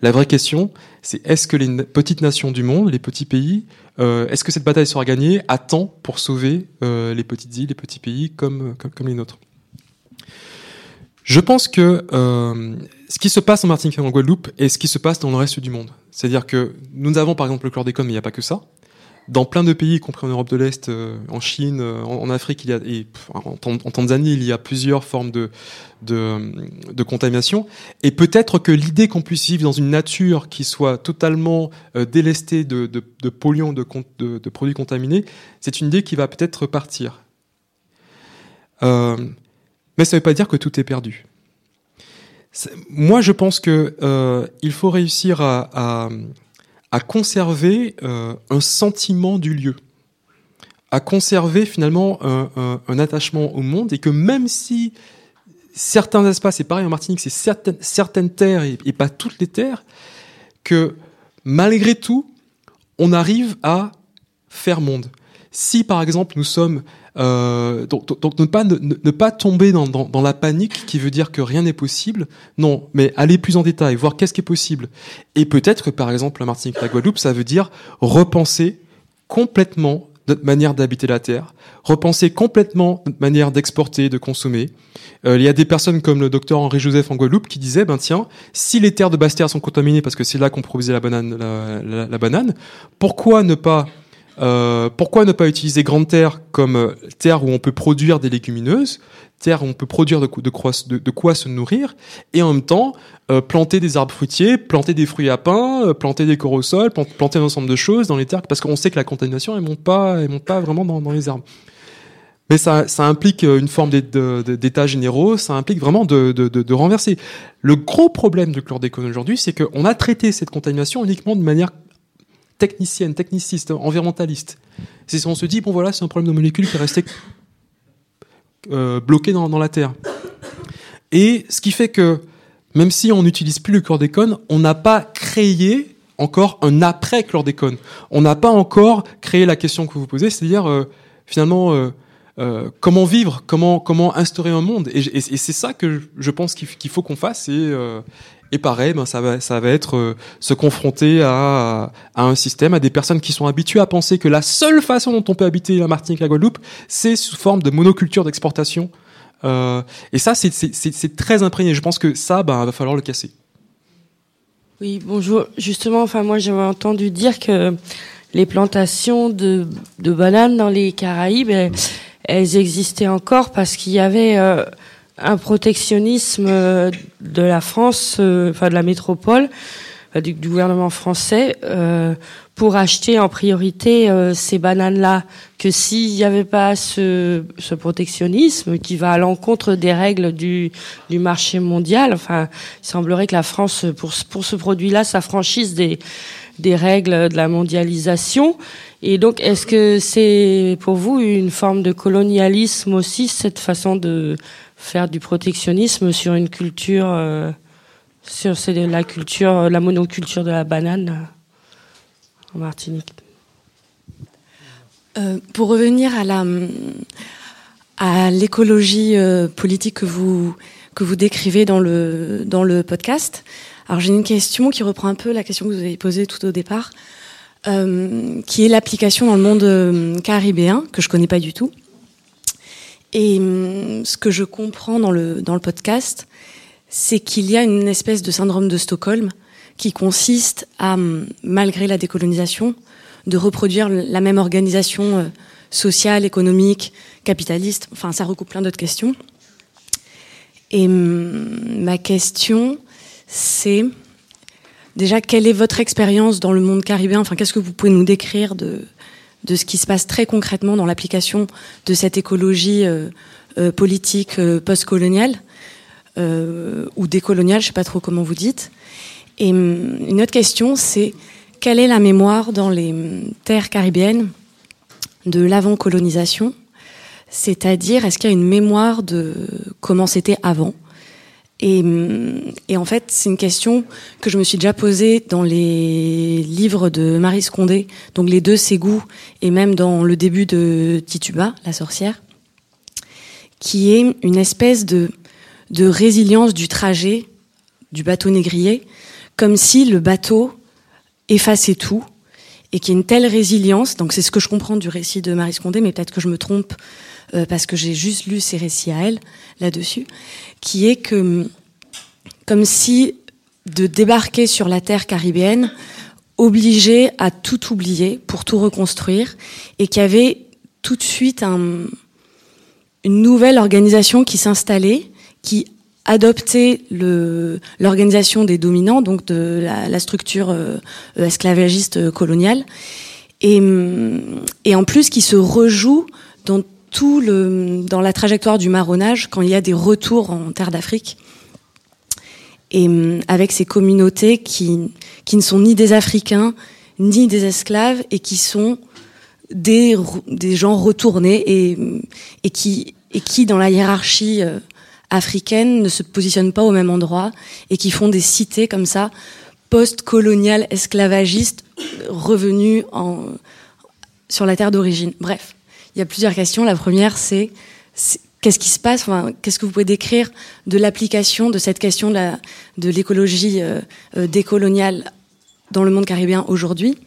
La vraie question, c'est est-ce que les petites nations du monde, les petits pays, euh, est-ce que cette bataille sera gagnée à temps pour sauver euh, les petites îles, les petits pays comme, les nôtres? Je pense que euh, ce qui se passe en Martinique et en Guadeloupe est ce qui se passe dans le reste du monde. C'est-à-dire que nous avons par exemple le chlordécone, mais il n'y a pas que ça. Dans plein de pays, y compris en Europe de l'Est, euh, en Chine, euh, en, Afrique, il y a, et en, Tanzanie, il y a plusieurs formes de, de, contamination. Et peut-être que l'idée qu'on puisse vivre dans une nature qui soit totalement euh, délestée de, de, polluants, de, de, produits contaminés, c'est une idée qui va peut-être partir. Euh, mais ça ne veut pas dire que tout est perdu. Moi, je pense que il faut réussir à, à conserver euh, un sentiment du lieu, à conserver finalement un, attachement au monde, et que même si certains espaces, c'est pareil en Martinique, c'est certaines, terres et, et pas toutes les terres, que malgré tout, on arrive à faire monde. Si par exemple nous sommes euh, donc, donc- ne pas ne, ne pas tomber dans, dans, dans la panique qui veut dire que rien n'est possible. Non, mais aller plus en détail, voir qu'est-ce qui est possible. Et peut-être que par exemple la Martinique, la Guadeloupe, ça veut dire repenser complètement notre manière d'habiter la terre, repenser complètement notre manière d'exporter, de consommer. Euh, il y a des personnes comme le docteur Henri Joseph en Guadeloupe qui disaient, ben tiens, si les terres de Basse-Terre sont contaminées parce que c'est là qu'on produisait la banane, la- la banane, pourquoi ne pas euh, pourquoi ne pas utiliser Grande Terre comme euh, terre où on peut produire des légumineuses, terre où on peut produire de, quoi- se nourrir, et en même temps euh, planter des arbres fruitiers, planter des fruits à pain, planter des corosols, plan- planter un ensemble de choses dans les terres, parce qu'on sait que la contamination elle monte pas, monte pas vraiment dans, les arbres. Mais ça, implique une forme d'état généraux, ça implique vraiment de, de renverser. Le gros problème du chlordécone aujourd'hui, c'est qu'on a traité cette contamination uniquement de manière technicienne, techniciste, environnementaliste. C'est on se dit, bon voilà, c'est un problème de molécule qui est resté euh, bloqué dans, la Terre. Et ce qui fait que, même si on n'utilise plus le chlordécone, on n'a pas créé encore un après-chlordécone. On n'a pas encore créé la question que vous posez, c'est-à-dire, euh, finalement, euh, comment vivre, comment, comment instaurer un monde. Et, c'est ça que je- pense qu'il faut qu'on fasse. Et, et pareil, ben, ça, va, ça va être euh, se confronter à, un système, à des personnes qui sont habituées à penser que la seule façon dont on peut habiter la Martinique et la Guadeloupe, c'est sous forme de monoculture d'exportation. Euh, et ça, c'est- très imprégné. Je pense que ça, ben, va falloir le casser. Oui, bonjour. Justement, enfin, moi, j'avais entendu dire que les plantations de, bananes dans les Caraïbes, elles, elles existaient encore parce qu'il y avait euh, un protectionnisme euh, de la France, euh, enfin de la métropole, euh, du, gouvernement français, pour acheter en priorité ces bananes-là. Que s'il n'y avait pas ce, ce protectionnisme qui va à l'encontre des règles du, du marché mondial, enfin, il semblerait que la France, pour, pour ce produit-là, s'affranchisse des, des règles de la mondialisation. Et donc, est-ce que c'est pour vous une forme de colonialisme aussi, cette façon de faire du protectionnisme sur une culture, euh, sur la culture, la monoculture de la banane euh, en Martinique Euh, pour revenir à la à l'écologie politique que vous que vous décrivez dans le dans le podcast. Alors j'ai une question qui reprend un peu la question que vous avez posée tout au départ, qui est l'application dans le monde caribéen que je connais pas du tout. Et hum, ce que je comprends dans le dans le podcast, c'est qu'il y a une espèce de syndrome de Stockholm qui consiste à, hum, malgré la décolonisation, de reproduire la même organisation euh, sociale, économique, capitaliste. Enfin, ça recoupe plein d'autres questions. Et hum, ma question, c'est déjà quelle est votre expérience dans le monde caribéen? Enfin, qu'est-ce que vous pouvez nous décrire de de ce qui se passe très concrètement dans l'application de cette écologie euh, euh, politique euh, post-coloniale ou décoloniale, je sais pas trop comment vous dites. Et hum, une autre question, c'est quelle est la mémoire dans les hum, terres caribéennes de l'avant-colonisation? C'est-à-dire, est-ce qu'il y a une mémoire de comment c'était avant? Et, hum, et en fait, c'est une question que je me suis déjà posée dans les livres de Marie Scondé, donc les deux Ségou, et même dans le début de Tituba, la sorcière, qui est une espèce de, de résilience du trajet du bateau négrier, comme si le bateau effaçait tout et qu'il y a une telle résilience. Donc c'est ce que je comprends du récit de Marie Scondé, mais peut-être que je me trompe parce que j'ai juste lu ses récits à elle là-dessus, qui est que comme si de débarquer sur la terre caribéenne obligé à tout oublier pour tout reconstruire et qu'il y avait tout de suite un, une nouvelle organisation qui s'installait, qui adoptait l'organisation des dominants, donc de la, structure euh, esclavagiste euh, coloniale, et, et, en plus qui se rejoue dans tout le dans la trajectoire du marronnage quand il y a des retours en terre d'Afrique et avec ces communautés qui qui ne sont ni des Africains ni des esclaves et qui sont des, des gens retournés et, et, qui, et qui, dans la hiérarchie euh, africaine, ne se positionnent pas au même endroit et qui font des cités comme ça, post-coloniales, esclavagistes, revenus en, sur la terre d'origine. Bref, il y a plusieurs questions. La première, c'est qu'est-ce qui se passe? Enfin, Qu'est-ce que vous pouvez décrire de l'application de cette question de l'écologie euh, euh, décoloniale dans le monde caribéen aujourd'hui?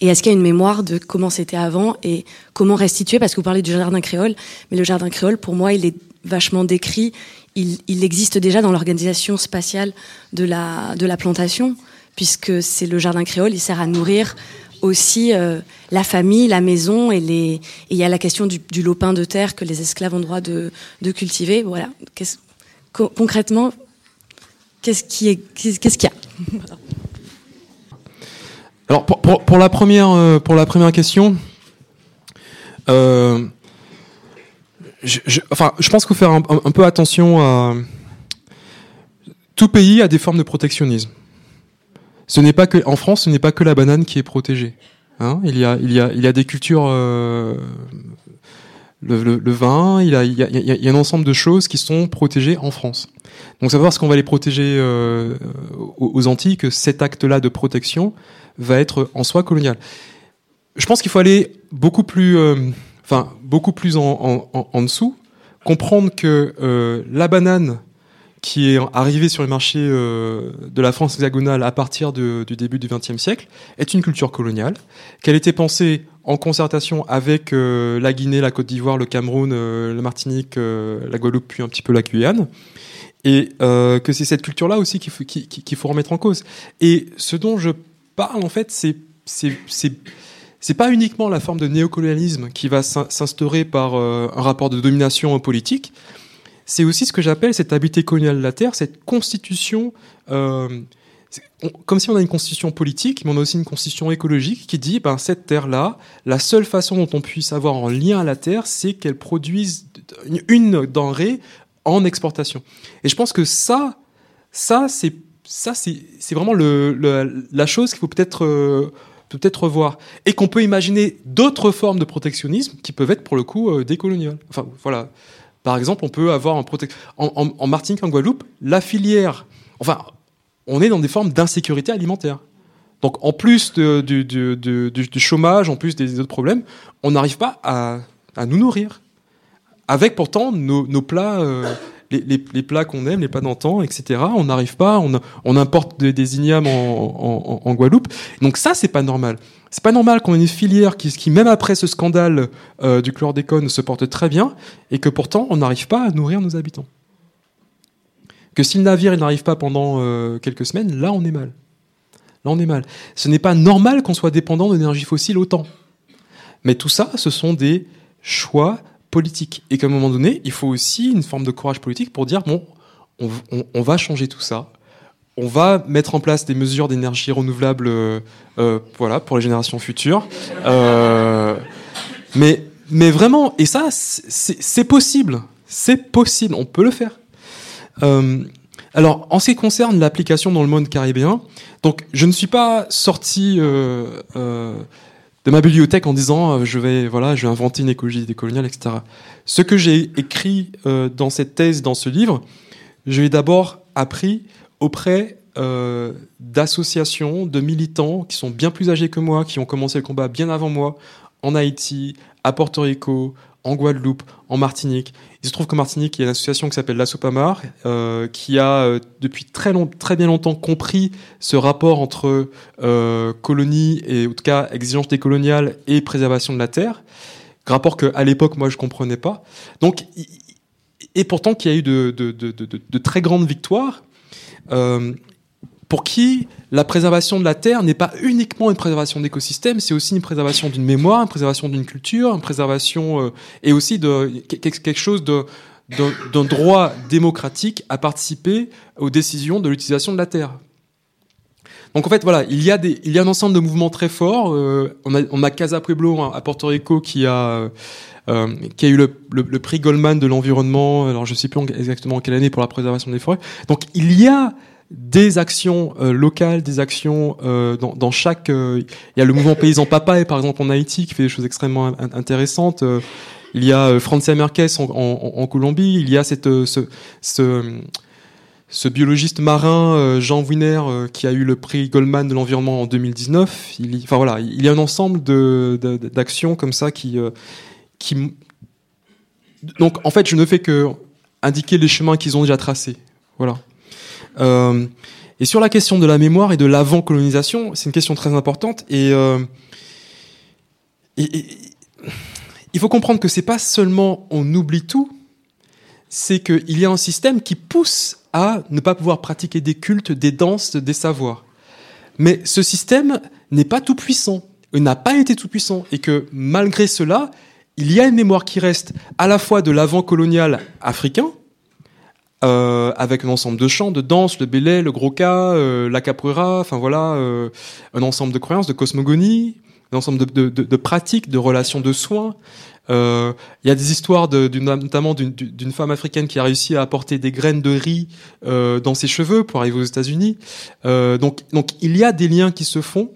Et est-ce qu'il y a une mémoire de comment c'était avant et comment restituer? Parce que vous parlez du jardin créole, mais le jardin créole, pour moi, il est vachement décrit. Il, existe déjà dans l'organisation spatiale de la, de la plantation, puisque c'est le jardin créole, il sert à nourrir aussi euh, la famille, la maison, et les. Il y a la question du, lopin de terre que les esclaves ont droit de, cultiver. Voilà. concrètement, qu'est-ce qui est, qu'est-ce qu'il y a? (laughs) Alors pour, la première euh, pour la première question, euh, je, enfin je pense qu'il faut faire un, peu attention à tout pays a des formes de protectionnisme. Ce n'est pas que en France, ce n'est pas que la banane qui est protégée. Hein il y a il y a il y a des cultures euh, le, le, le, vin, il, a, il, y a, il y a un ensemble de choses qui sont protégées en France. Donc savoir ce qu'on va les protéger euh, aux Antilles, que cet acte-là de protection va être en soi colonial. Je pense qu'il faut aller beaucoup plus, euh, enfin beaucoup plus en, en, en, dessous, comprendre que euh, la banane qui est arrivée sur les marchés euh, de la France hexagonale à partir du début du XXe siècle est une culture coloniale, qu'elle était pensée en concertation avec euh, la Guinée, la Côte d'Ivoire, le Cameroun, euh, la Martinique, la Guadeloupe, puis un petit peu la Guyane, et que c'est cette culture-là aussi qu'il faut, remettre en cause. Et ce dont je parle, en fait, c'est c'est pas uniquement la forme de néocolonialisme qui va s'instaurer par un rapport de domination politique, c'est aussi ce que j'appelle cette habité coloniale de la Terre, cette constitution, euh, comme si on a une constitution politique, mais on a aussi une constitution écologique qui dit, ben, cette Terre-là, la seule façon dont on puisse avoir en lien à la Terre, c'est qu'elle produise une, denrée en exportation. Et je pense que ça, ça, c'est ça, c'est vraiment la chose qu'il faut peut-être euh, peut-être revoir. Et qu'on peut imaginer d'autres formes de protectionnisme qui peuvent être pour le coup euh, décoloniales. Enfin, voilà. Par exemple, on peut avoir un protect... en, Martinique, en Guadeloupe, la filière. Enfin, on est dans des formes d'insécurité alimentaire. Donc, en plus du, chômage, en plus des autres problèmes, on n'arrive pas à, nous nourrir. Avec pourtant nos, nos plats. Euh, les, plats qu'on aime, les plats d'antan, etc. On n'arrive pas, on, importe des, ignames en, Guadeloupe. Donc ça, c'est pas normal. C'est pas normal qu'on ait une filière qui, qui même après ce scandale euh, du chlordécone, se porte très bien et que pourtant on n'arrive pas à nourrir nos habitants. Que si le navire n'arrive pas pendant euh, quelques semaines, là on est mal. Là on est mal. Ce n'est pas normal qu'on soit dépendant d'énergie fossile autant. Mais tout ça, ce sont des choix politique. Et qu'à un moment donné, il faut aussi une forme de courage politique pour dire, bon, on, on, va changer tout ça. On va mettre en place des mesures d'énergie renouvelable euh, euh, voilà, pour les générations futures. Euh, mais, mais vraiment, et ça, c'est possible. C'est possible, on peut le faire. Alors, en ce qui concerne l'application dans le monde caribéen, donc je ne suis pas sorti de ma bibliothèque en disant euh, je vais voilà je vais inventer une écologie décoloniale etc. Ce que j'ai écrit euh, dans cette thèse dans ce livre, je l'ai d'abord appris auprès euh, d'associations, de militants qui sont bien plus âgés que moi, qui ont commencé le combat bien avant moi en Haïti, à Porto Rico, en Guadeloupe, en Martinique. Il se trouve qu'en Martinique, il y a une association qui s'appelle la Sopamar, euh, qui a euh, depuis très, long, très bien longtemps compris ce rapport entre euh, colonie et, en tout cas, exigence décoloniale et préservation de la terre. rapport qu'à l'époque, moi, je comprenais pas. Donc, et pourtant, qu'il y a eu de, de, de, de très grandes victoires. Euh, pour qui la préservation de la terre n'est pas uniquement une préservation d'écosystèmes, c'est aussi une préservation d'une mémoire, une préservation d'une culture, une préservation euh, et aussi de quelque chose de d'un droit démocratique à participer aux décisions de l'utilisation de la terre. Donc en fait voilà, il y a des, il y a un ensemble de mouvements très forts. Euh, on, a, on a Casa Pueblo hein, à Porto Rico qui a euh, qui a eu le, le, le prix Goldman de l'environnement. Alors je sais plus exactement en quelle année pour la préservation des forêts. Donc il y a des actions euh, locales, des actions euh, dans, chaque. Euh, il y a le mouvement paysan papaye, par exemple en Haïti, qui fait des choses extrêmement intéressantes. il y a Francia Merquez en, Colombie. Il y a ce, biologiste marin Jean Wiener qui a eu le prix Goldman de l'environnement en 2019. Il, enfin voilà, il y a un ensemble d'actions comme ça qui, qui. Donc en fait, je ne fais que indiquer les chemins qu'ils ont déjà tracés. Voilà. Euh, et sur la question de la mémoire et de l'avant-colonisation, c'est une question très importante. Et, euh, et, il faut comprendre que c'est pas seulement on oublie tout, c'est qu'il y a un système qui pousse à ne pas pouvoir pratiquer des cultes, des danses, des savoirs. Mais ce système n'est pas tout puissant, n'a pas été tout puissant, et que malgré cela, il y a une mémoire qui reste à la fois de l'avant-colonial africain, euh, avec un ensemble de chants, de danses, le belay, le gros euh, la capoeira, enfin voilà, euh, un ensemble de croyances, de cosmogonie, un ensemble de, de, de, pratiques, de relations de soins. Euh, il y a des histoires de, notamment d'une femme africaine qui a réussi à apporter des graines de riz euh, dans ses cheveux pour arriver aux États-Unis. donc, donc il y a des liens qui se font.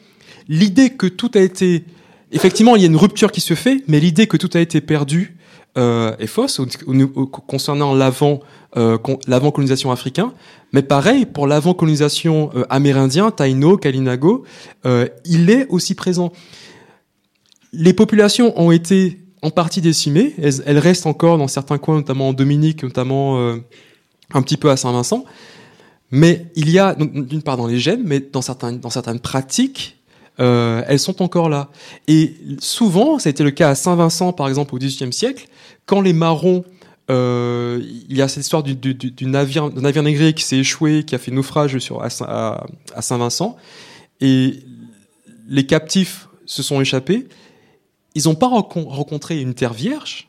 L'idée que tout a été, effectivement, il y a une rupture qui se fait, mais l'idée que tout a été perdu est fausse concernant l'avant euh, l'avant-colonisation africain, mais pareil pour l'avant-colonisation euh, amérindien, Taino, Kalinago, euh, il est aussi présent. Les populations ont été en partie décimées, elles, restent encore dans certains coins, notamment en Dominique, notamment euh, un petit peu à Saint-Vincent, mais il y a, d'une part dans les gènes, mais dans, certains, dans certaines pratiques, euh, elles sont encore là. Et souvent, ça a été le cas à Saint-Vincent, par exemple, au XVIIIe siècle, quand les marrons euh, il y a cette histoire du, navire, d'un navire négrier qui s'est échoué, qui a fait naufrage sur, à, Saint-Vincent. Et les captifs se sont échappés. Ils n'ont pas rencontré une terre vierge,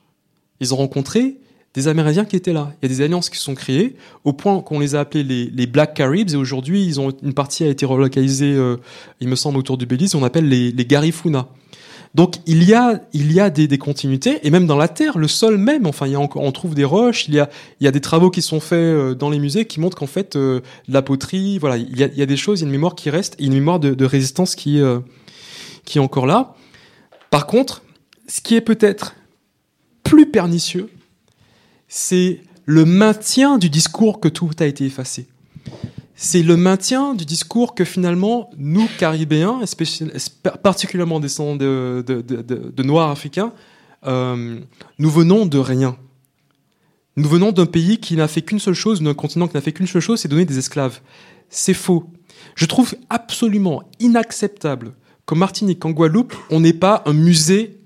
ils ont rencontré des Amérindiens qui étaient là. Il y a des alliances qui sont créées au point qu'on les a appelés les, les, Black Caribs et aujourd'hui ils ont une partie a été relocalisée, euh, il me semble autour du Belize, on appelle les, les Garifuna. Donc il y a, il y a des, des, continuités, et même dans la terre, le sol même, enfin, il y a on trouve des roches, il y a, il y a des travaux qui sont faits euh, dans les musées qui montrent qu'en fait, euh, la poterie, voilà, il y, a, il y a des choses, il y a une mémoire qui reste, une mémoire de, de résistance qui, euh, qui est encore là. Par contre, ce qui est peut-être plus pernicieux, c'est le maintien du discours que tout a été effacé c'est le maintien du discours que finalement, nous, Caribéens, particulièrement descendants de, Noirs africains, euh, nous venons de rien. Nous venons d'un pays qui n'a fait qu'une seule chose, d'un continent qui n'a fait qu'une seule chose, c'est donner des esclaves. C'est faux. Je trouve absolument inacceptable qu'en Martinique, qu'en Guadeloupe, on n'ait pas un musée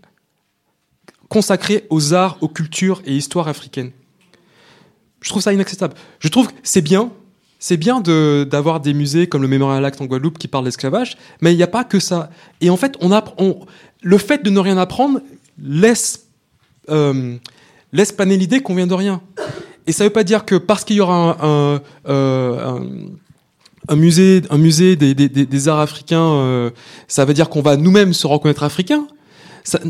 consacré aux arts, aux cultures et histoires africaines. Je trouve ça inacceptable. Je trouve que c'est bien, c'est bien d'avoir des musées comme le Mémorial Act en Guadeloupe qui parlent d'esclavage, mais il n'y a pas que ça. Et en fait, on, on le fait de ne rien apprendre laisse, euh, laisse planer l'idée qu'on vient de rien. Et ça ne veut pas dire que parce qu'il y aura un, euh, un, musée, un musée des, des, des arts africains, euh, ça veut dire qu'on va nous-mêmes se reconnaître africains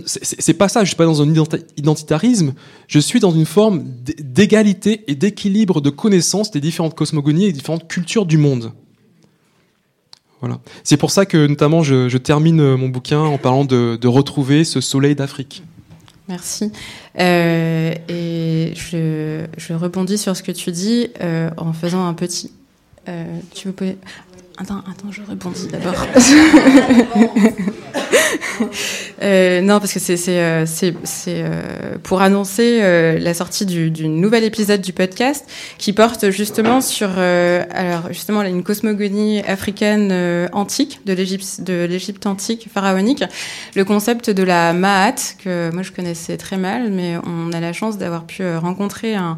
c'est pas ça. Je suis pas dans un identitarisme. Je suis dans une forme d'égalité et d'équilibre de connaissance des différentes cosmogonies et des différentes cultures du monde. Voilà. C'est pour ça que notamment je, termine euh, mon bouquin en parlant de, retrouver ce soleil d'Afrique. Merci. Euh, et je, rebondis sur ce que tu dis euh, en faisant un petit. tu veux Attends, attends, je rebondis (laughs) d'abord. euh, non, parce que c'est euh, euh, pour annoncer euh, la sortie du, du, nouvel épisode du podcast qui porte justement sur alors justement une cosmogonie africaine antique de l'Égypte de l'Égypte antique pharaonique, le concept de la Mahat que moi je connaissais très mal, mais on a la chance d'avoir pu rencontrer un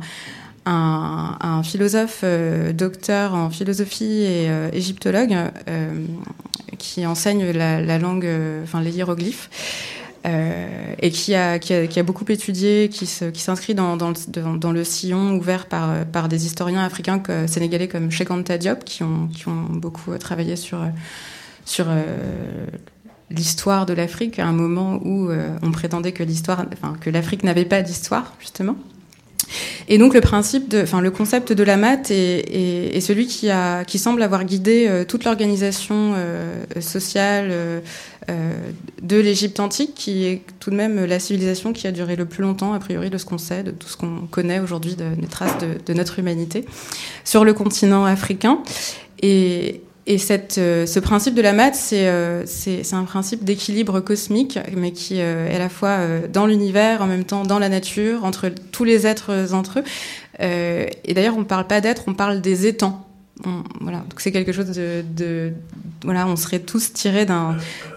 un, philosophe euh, docteur en philosophie et euh, égyptologue euh, qui enseigne la, la langue, enfin les hiéroglyphes. et qui a, beaucoup étudié, qui s'inscrit dans, le, sillon ouvert par, des historiens africains sénégalais comme Cheikh Anta Diop, qui ont, beaucoup travaillé sur, l'histoire de l'Afrique à un moment où on prétendait que l'Afrique n'avait pas d'histoire, justement. Et donc le principe, de, le concept de la mat est, celui qui, semble avoir guidé euh, toute l'organisation euh, sociale euh, de l'Égypte antique, qui est tout de même la civilisation qui a duré le plus longtemps, a priori, de ce qu'on sait, de tout ce qu'on connaît aujourd'hui des traces de, de, notre humanité, sur le continent africain. Et euh, ce principe de la maths, euh, c'est un principe d'équilibre cosmique, mais qui euh, est à la fois dans l'univers, en même temps dans la nature, entre tous les êtres entre eux. et d'ailleurs, on ne parle pas d'êtres, on parle des étangs. voilà, donc c'est quelque chose de, voilà, on serait tous tirés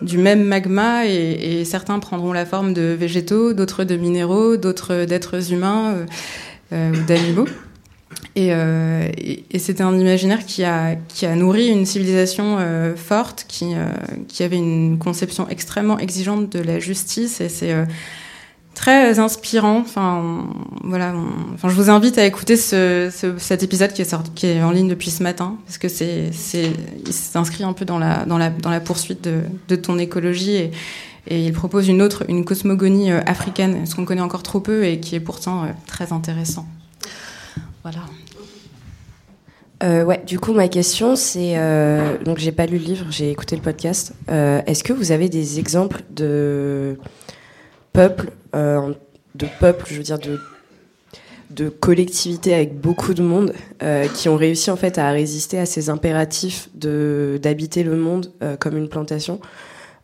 du même magma et, certains prendront la forme de végétaux, d'autres de minéraux, d'autres d'êtres humains ou d'animaux. Euh, et, et, c'était un imaginaire qui a, qui a nourri une civilisation euh, forte, qui, euh, qui avait une conception extrêmement exigeante de la justice. Et c'est très inspirant. Enfin, voilà. enfin, je vous invite à écouter ce, ce, cet épisode qui est, sorti, qui est en ligne depuis ce matin, parce que c'est, c'est, il s'inscrit un peu dans la, dans la, dans la poursuite de, de ton écologie et, et il propose une autre, une cosmogonie africaine, ce qu'on connaît encore trop peu et qui est pourtant très intéressant. Voilà. Euh, ouais, du coup, ma question, c'est. Euh, donc, j'ai pas lu le livre, j'ai écouté le podcast. Euh, Est-ce que vous avez des exemples de peuples, euh, de peuples, je veux dire, de, de collectivités avec beaucoup de monde, qui ont réussi en fait à résister à ces impératifs d'habiter le monde comme une plantation?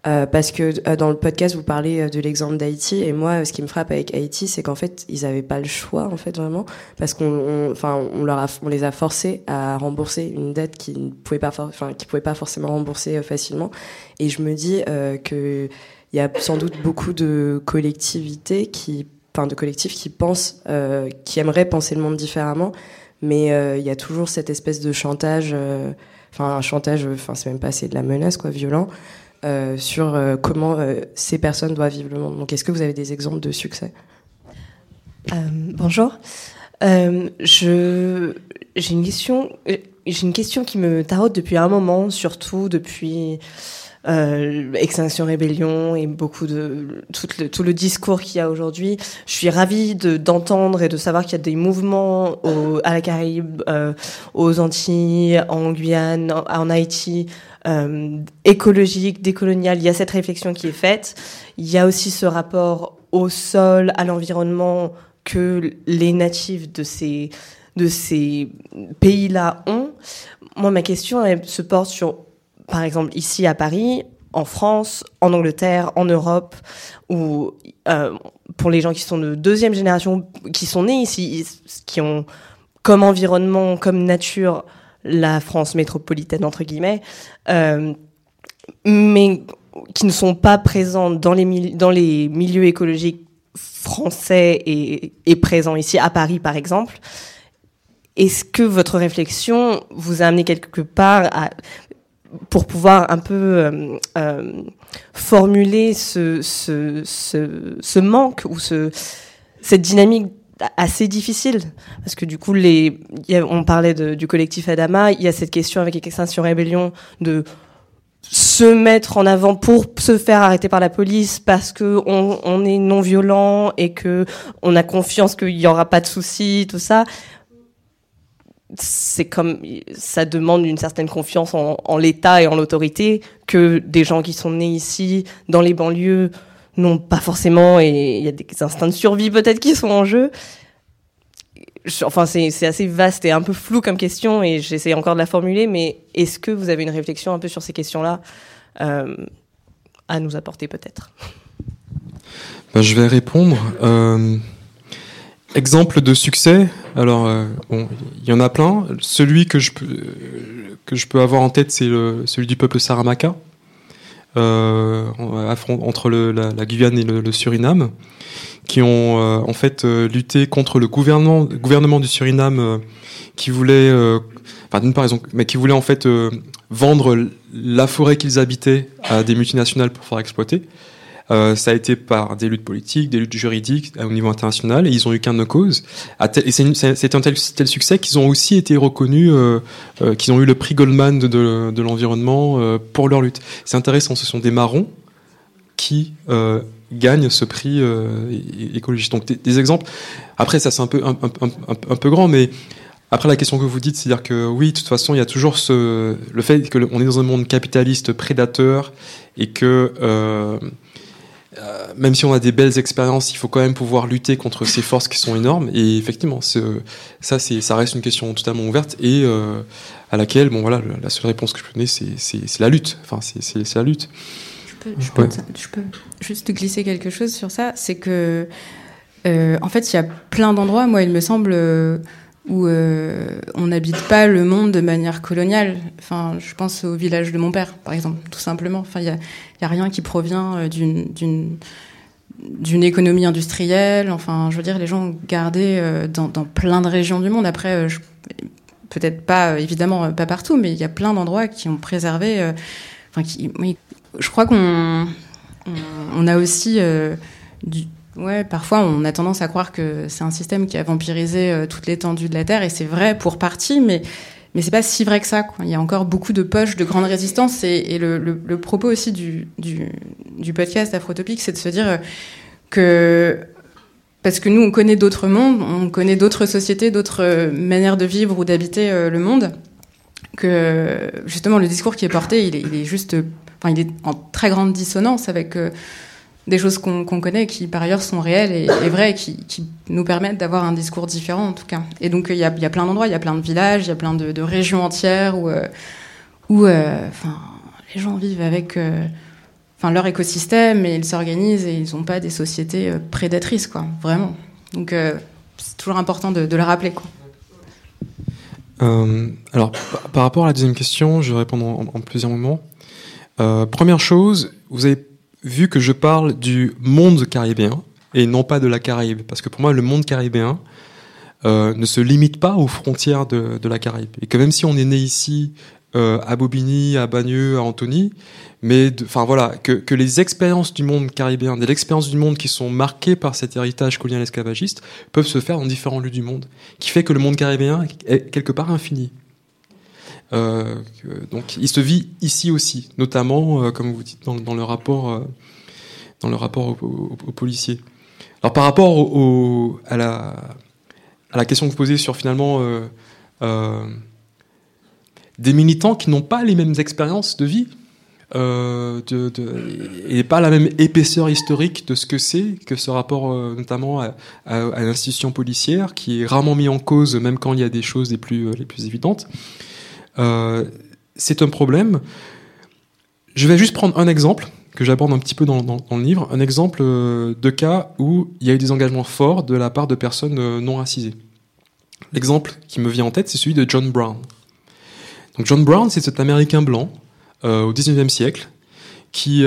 Euh, parce que euh, dans le podcast vous parlez euh, de l'exemple d'Haïti. Et moi ce qui me frappe avec Haïti c'est qu'en fait ils n'avaient pas le choix en fait vraiment. Parce qu'on on, les a forcés à rembourser une dette qu'ils ne pouvaient pas enfin qui pouvaient pas forcément rembourser facilement. Et je me dis que il y a sans doute beaucoup de collectivités qui enfin de collectifs qui pensent qui aimeraient penser le monde différemment. Mais il y a toujours cette espèce de chantage enfin un chantage enfin c'est même pas c'est de la menace quoi violent sur euh, comment euh, ces personnes doivent vivre le monde. Donc, est-ce que vous avez des exemples de succès? Bonjour. je j'ai une question. J'ai une question qui me taraude depuis un moment, surtout depuis euh, Extinction Rébellion et beaucoup de tout le, discours qu'il y a aujourd'hui. Je suis ravie d'entendre et de savoir qu'il y a des mouvements au, à la Caraïbe, euh, aux Antilles, en Guyane, en Haïti, euh, écologique, décolonial. Il y a cette réflexion qui est faite. Il y a aussi ce rapport au sol, à l'environnement que les natifs de ces de ces pays-là ont. Moi, ma question elle, se porte sur, par exemple, ici à Paris, en France, en Angleterre, en Europe, ou euh, pour les gens qui sont de deuxième génération, qui sont nés ici, qui ont comme environnement, comme nature, la France métropolitaine, entre guillemets, euh, mais qui ne sont pas présents dans les, milieux écologiques français et, présents ici, à Paris par exemple. Est-ce que votre réflexion vous a amené quelque part à, pour pouvoir un peu euh, euh formuler ce, manque ou ce, cette dynamique assez difficile parce que du coup les on parlait du collectif Adama il y a cette question avec Extinction Rébellion de se mettre en avant pour se faire arrêter par la police parce que on, est non violent et que on a confiance qu'il y aura pas de soucis tout ça. C'est comme ça demande une certaine confiance en l'État et en l'autorité que des gens qui sont nés ici dans les banlieues non, pas forcément, et il y a des instincts de survie peut-être qui sont en jeu. enfin, c'est assez vaste et un peu flou comme question, et j'essaie encore de la formuler, mais est-ce que vous avez une réflexion un peu sur ces questions-là euh, à nous apporter peut-être? Ben, Je vais répondre. Euh, exemple de succès, alors euh, bon, il y en a plein. Celui que je que je peux avoir en tête, c'est celui du peuple Saramaka, entre le, la, Guyane et le Suriname qui ont euh, en fait euh, lutté contre le gouvernement, du Suriname euh, qui voulait, qui voulait en fait vendre la forêt qu'ils habitaient à des multinationales pour faire exploiter. Euh, ça a été par des luttes politiques, des luttes juridiques au niveau international, et ils ont eu qu'un de cause. Et c'est un tel, succès qu'ils ont aussi été reconnus, euh, euh, qu'ils ont eu le prix Goldman de, l'environnement pour leur lutte. C'est intéressant, ce sont des marrons qui gagne ce prix euh, écologiste. Donc des, exemples. Après, ça c'est un peu grand, mais après la question que vous dites, c'est-à-dire que oui, de toute façon, il y a toujours le fait que on est dans un monde capitaliste prédateur et que euh, euh, même si on a des belles expériences, il faut quand même pouvoir lutter contre ces forces qui sont énormes. Et effectivement, ça, reste une question totalement ouverte et à laquelle, bon voilà, la seule réponse que je peux donner, c'est, la lutte. Enfin, c'est la lutte je peux, je peux juste glisser quelque chose sur ça. C'est que, euh, en fait, il y a plein d'endroits, moi, il me semble, euh, où euh, on n'habite pas le monde de manière coloniale. Enfin, je pense au village de mon père, par exemple, tout simplement. Enfin, il n'y a, y a, rien qui provient d'une d'une économie industrielle. Enfin, je veux dire, les gens ont gardé dans, dans, plein de régions du monde. Après, peut-être pas, évidemment, pas partout, mais il y a plein d'endroits qui ont préservé, enfin, oui, je crois qu'on on, a aussi euh, du, ouais, parfois on a tendance à croire que c'est un système qui a vampirisé euh, toute l'étendue de la Terre et c'est vrai pour partie, mais mais c'est pas si vrai que ça. Quoi. Il y a encore beaucoup de poches de grande résistance et, le, propos aussi du, du, podcast Afrotopique, c'est de se dire euh, que parce que nous on connaît d'autres mondes, on connaît d'autres sociétés, d'autres manières de vivre ou d'habiter le monde, que justement le discours qui est porté, il est, il est juste enfin, il est en très grande dissonance avec euh, des choses qu'on connaît qui par ailleurs sont réelles et, vraies, qui, qui, nous permettent d'avoir un discours différent en tout cas. Et donc il y a, plein d'endroits, il y a plein de villages, il y a plein de, régions entières où, euh, euh, les gens vivent avec enfin, leur écosystème et ils s'organisent et ils n'ont pas des sociétés prédatrices, quoi, vraiment. Donc c'est toujours important de, de, le rappeler. Quoi. alors, par rapport à la deuxième question, je vais répondre en, plusieurs moments. Euh, première chose, vous avez vu que je parle du monde caribéen et non pas de la Caraïbe, parce que pour moi, le monde caribéen euh, ne se limite pas aux frontières de, la Caraïbe. Et que même si on est né ici, euh, à Bobigny, à Bagneux, à Antony, mais enfin voilà, que, que, les expériences du monde caribéen, des expériences du monde qui sont marquées par cet héritage colonial esclavagiste, peuvent se faire dans différents lieux du monde, qui fait que le monde caribéen est quelque part infini. Euh, donc il se vit ici aussi, notamment, euh, comme vous dites, dans, le rapport, euh, dans le rapport aux au, policiers. Alors par rapport à, la, question que vous posez sur finalement des militants qui n'ont pas les mêmes expériences de vie, euh, et pas la même épaisseur historique de ce que c'est que ce rapport notamment à, l'institution policière qui est rarement mis en cause même quand il y a des choses les plus évidentes. Euh, c'est un problème. Je vais juste prendre un exemple que j'aborde un petit peu dans, le livre, un exemple euh, de cas où il y a eu des engagements forts de la part de personnes euh, non racisées. L'exemple qui me vient en tête, c'est celui de John Brown. Donc John Brown, c'est cet Américain blanc au 19e siècle qui,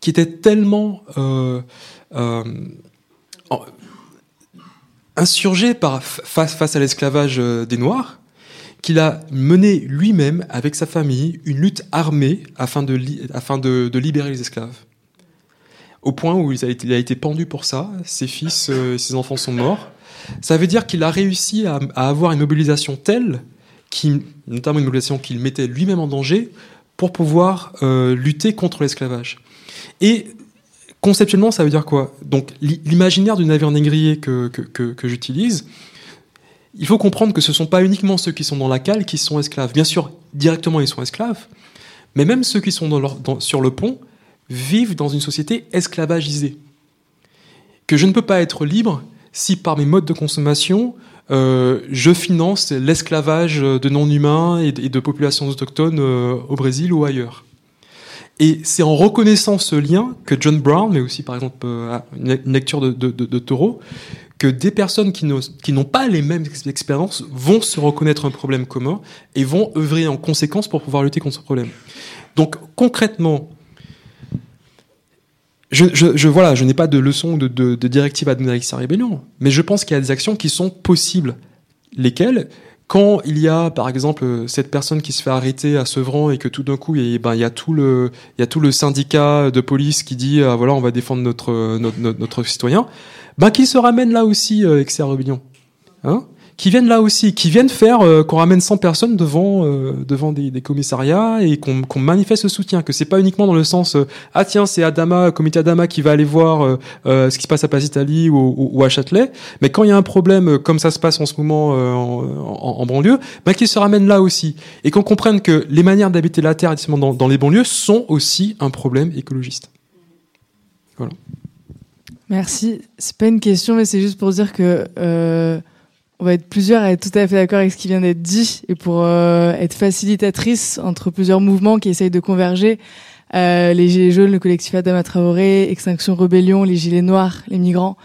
qui était tellement insurgé par, face, face à l'esclavage des Noirs qu'il a mené lui-même avec sa famille une lutte armée afin de, afin de, libérer les esclaves. Au point où il a été, pendu pour ça, ses fils, euh, ses enfants sont morts. Ça veut dire qu'il a réussi à, avoir une mobilisation telle, notamment une mobilisation qu'il mettait lui-même en danger, pour pouvoir euh, lutter contre l'esclavage. Et conceptuellement, ça veut dire quoi? Donc l'imaginaire du navire négrier que, que j'utilise, il faut comprendre que ce ne sont pas uniquement ceux qui sont dans la cale qui sont esclaves. Bien sûr, directement, ils sont esclaves, mais même ceux qui sont sur le pont vivent dans une société esclavagisée. Que je ne peux pas être libre si par mes modes de consommation, euh, je finance l'esclavage de non-humains et, de populations autochtones euh, au Brésil ou ailleurs. Et c'est en reconnaissant ce lien que John Brown, mais aussi par exemple euh, une lecture de, de, que des personnes qui n'ont pas les mêmes expériences vont se reconnaître un problème commun et vont œuvrer en conséquence pour pouvoir lutter contre ce problème. Donc concrètement, je, voilà, je n'ai pas de leçon de, de, de directive à donner avec sa rébellion, mais je pense qu'il y a des actions qui sont possibles. Lesquelles? Quand il y a, par exemple, cette personne qui se fait arrêter à Sevran et que tout d'un coup, il y, ben, y a tout le, il y a tout le syndicat de police qui dit, ah, voilà, on va défendre notre, notre, notre, citoyen, ben, qui se ramène là aussi euh, avec rébellion. Hein qui viennent là aussi, qui viennent faire euh, qu'on ramène 100 personnes devant euh, devant des, commissariats et qu'on manifeste le soutien, que c'est pas uniquement dans le sens euh, ah tiens c'est Adama, comité Adama qui va aller voir ce qui se passe à Place Italie ou, ou, à Châtelet, mais quand il y a un problème comme ça se passe en ce moment en, en, banlieue, bah, qu'ils se ramènent là aussi et qu'on comprenne que les manières d'habiter la terre dans, dans les banlieues sont aussi un problème écologiste. Voilà. Merci. C'est pas une question, mais c'est juste pour dire que on va être plusieurs à être tout à fait d'accord avec ce qui vient d'être dit et pour euh, être facilitatrice entre plusieurs mouvements qui essayent de converger. Euh, les Gilets jaunes, le collectif Adama Traoré, Extinction Rebellion, les Gilets noirs, les migrants.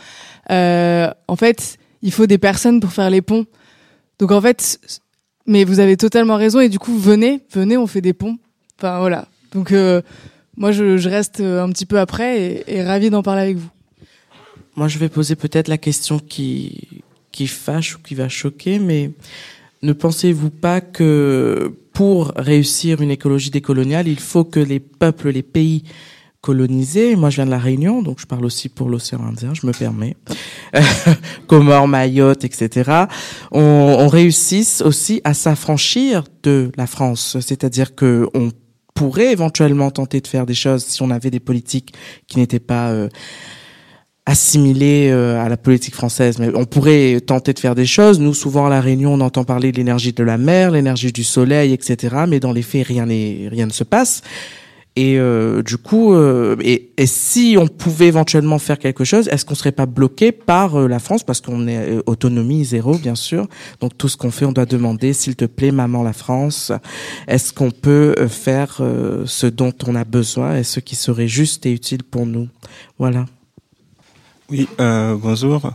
Euh, en fait, il faut des personnes pour faire les ponts. Donc en fait, mais vous avez totalement raison et du coup, venez, venez, on fait des ponts. Enfin voilà. Donc moi, je, je, reste un petit peu après et, et ravi d'en parler avec vous. Moi, je vais poser peut-être la question qui qui fâche ou qui va choquer, mais ne pensez-vous pas que pour réussir une écologie décoloniale, il faut que les peuples, les pays colonisés, moi je viens de la Réunion, donc je parle aussi pour l'océan Indien, je me permets, (laughs) Comores, Mayotte, etc., on, réussisse aussi à s'affranchir de la France, c'est-à-dire que on pourrait éventuellement tenter de faire des choses si on avait des politiques qui n'étaient pas euh, assimilé euh, à la politique française, mais on pourrait tenter de faire des choses. Nous, souvent à la Réunion, on entend parler de l'énergie de la mer, l'énergie du soleil, etc. Mais dans les faits, rien rien ne se passe. Et euh, du coup, euh, et, et, si on pouvait éventuellement faire quelque chose, est-ce qu'on serait pas bloqué par la France? Parce qu'on est autonomie zéro, bien sûr. Donc tout ce qu'on fait, on doit demander, s'il te plaît, maman, la France, est-ce qu'on peut faire ce dont on a besoin et ce qui serait juste et utile pour nous? Voilà. Oui, euh, bonjour.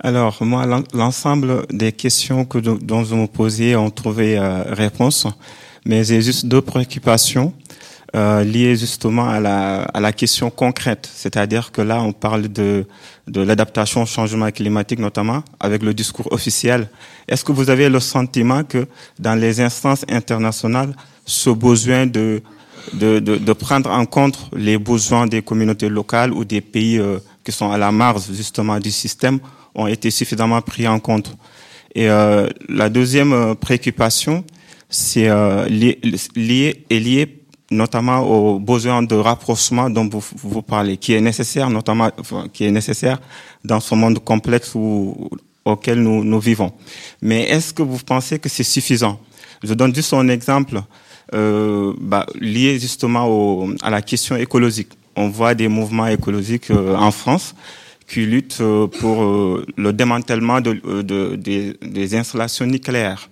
Alors, moi, l'ensemble des questions que, dont vous me posiez ont trouvé euh, réponse, mais j'ai juste deux préoccupations euh, liées justement à la, question concrète. C'est-à-dire que là, on parle de, de l'adaptation au changement climatique, notamment avec le discours officiel. Est-ce que vous avez le sentiment que dans les instances internationales, ce besoin de de, de, prendre en compte les besoins des communautés locales ou des pays qui sont à la marge justement du système ont été suffisamment pris en compte. Et euh, la deuxième euh, préoccupation, c'est euh, lié, lié, est liée notamment au besoin de rapprochement dont vous, parlez, qui est nécessaire, notamment, qui est nécessaire dans ce monde complexe auquel nous, vivons. Mais est-ce que vous pensez que c'est suffisant? Je donne juste un exemple bah, lié justement à la question écologique on voit des mouvements écologiques euh, en France qui luttent euh, pour euh, le démantèlement de, des, installations nucléaires.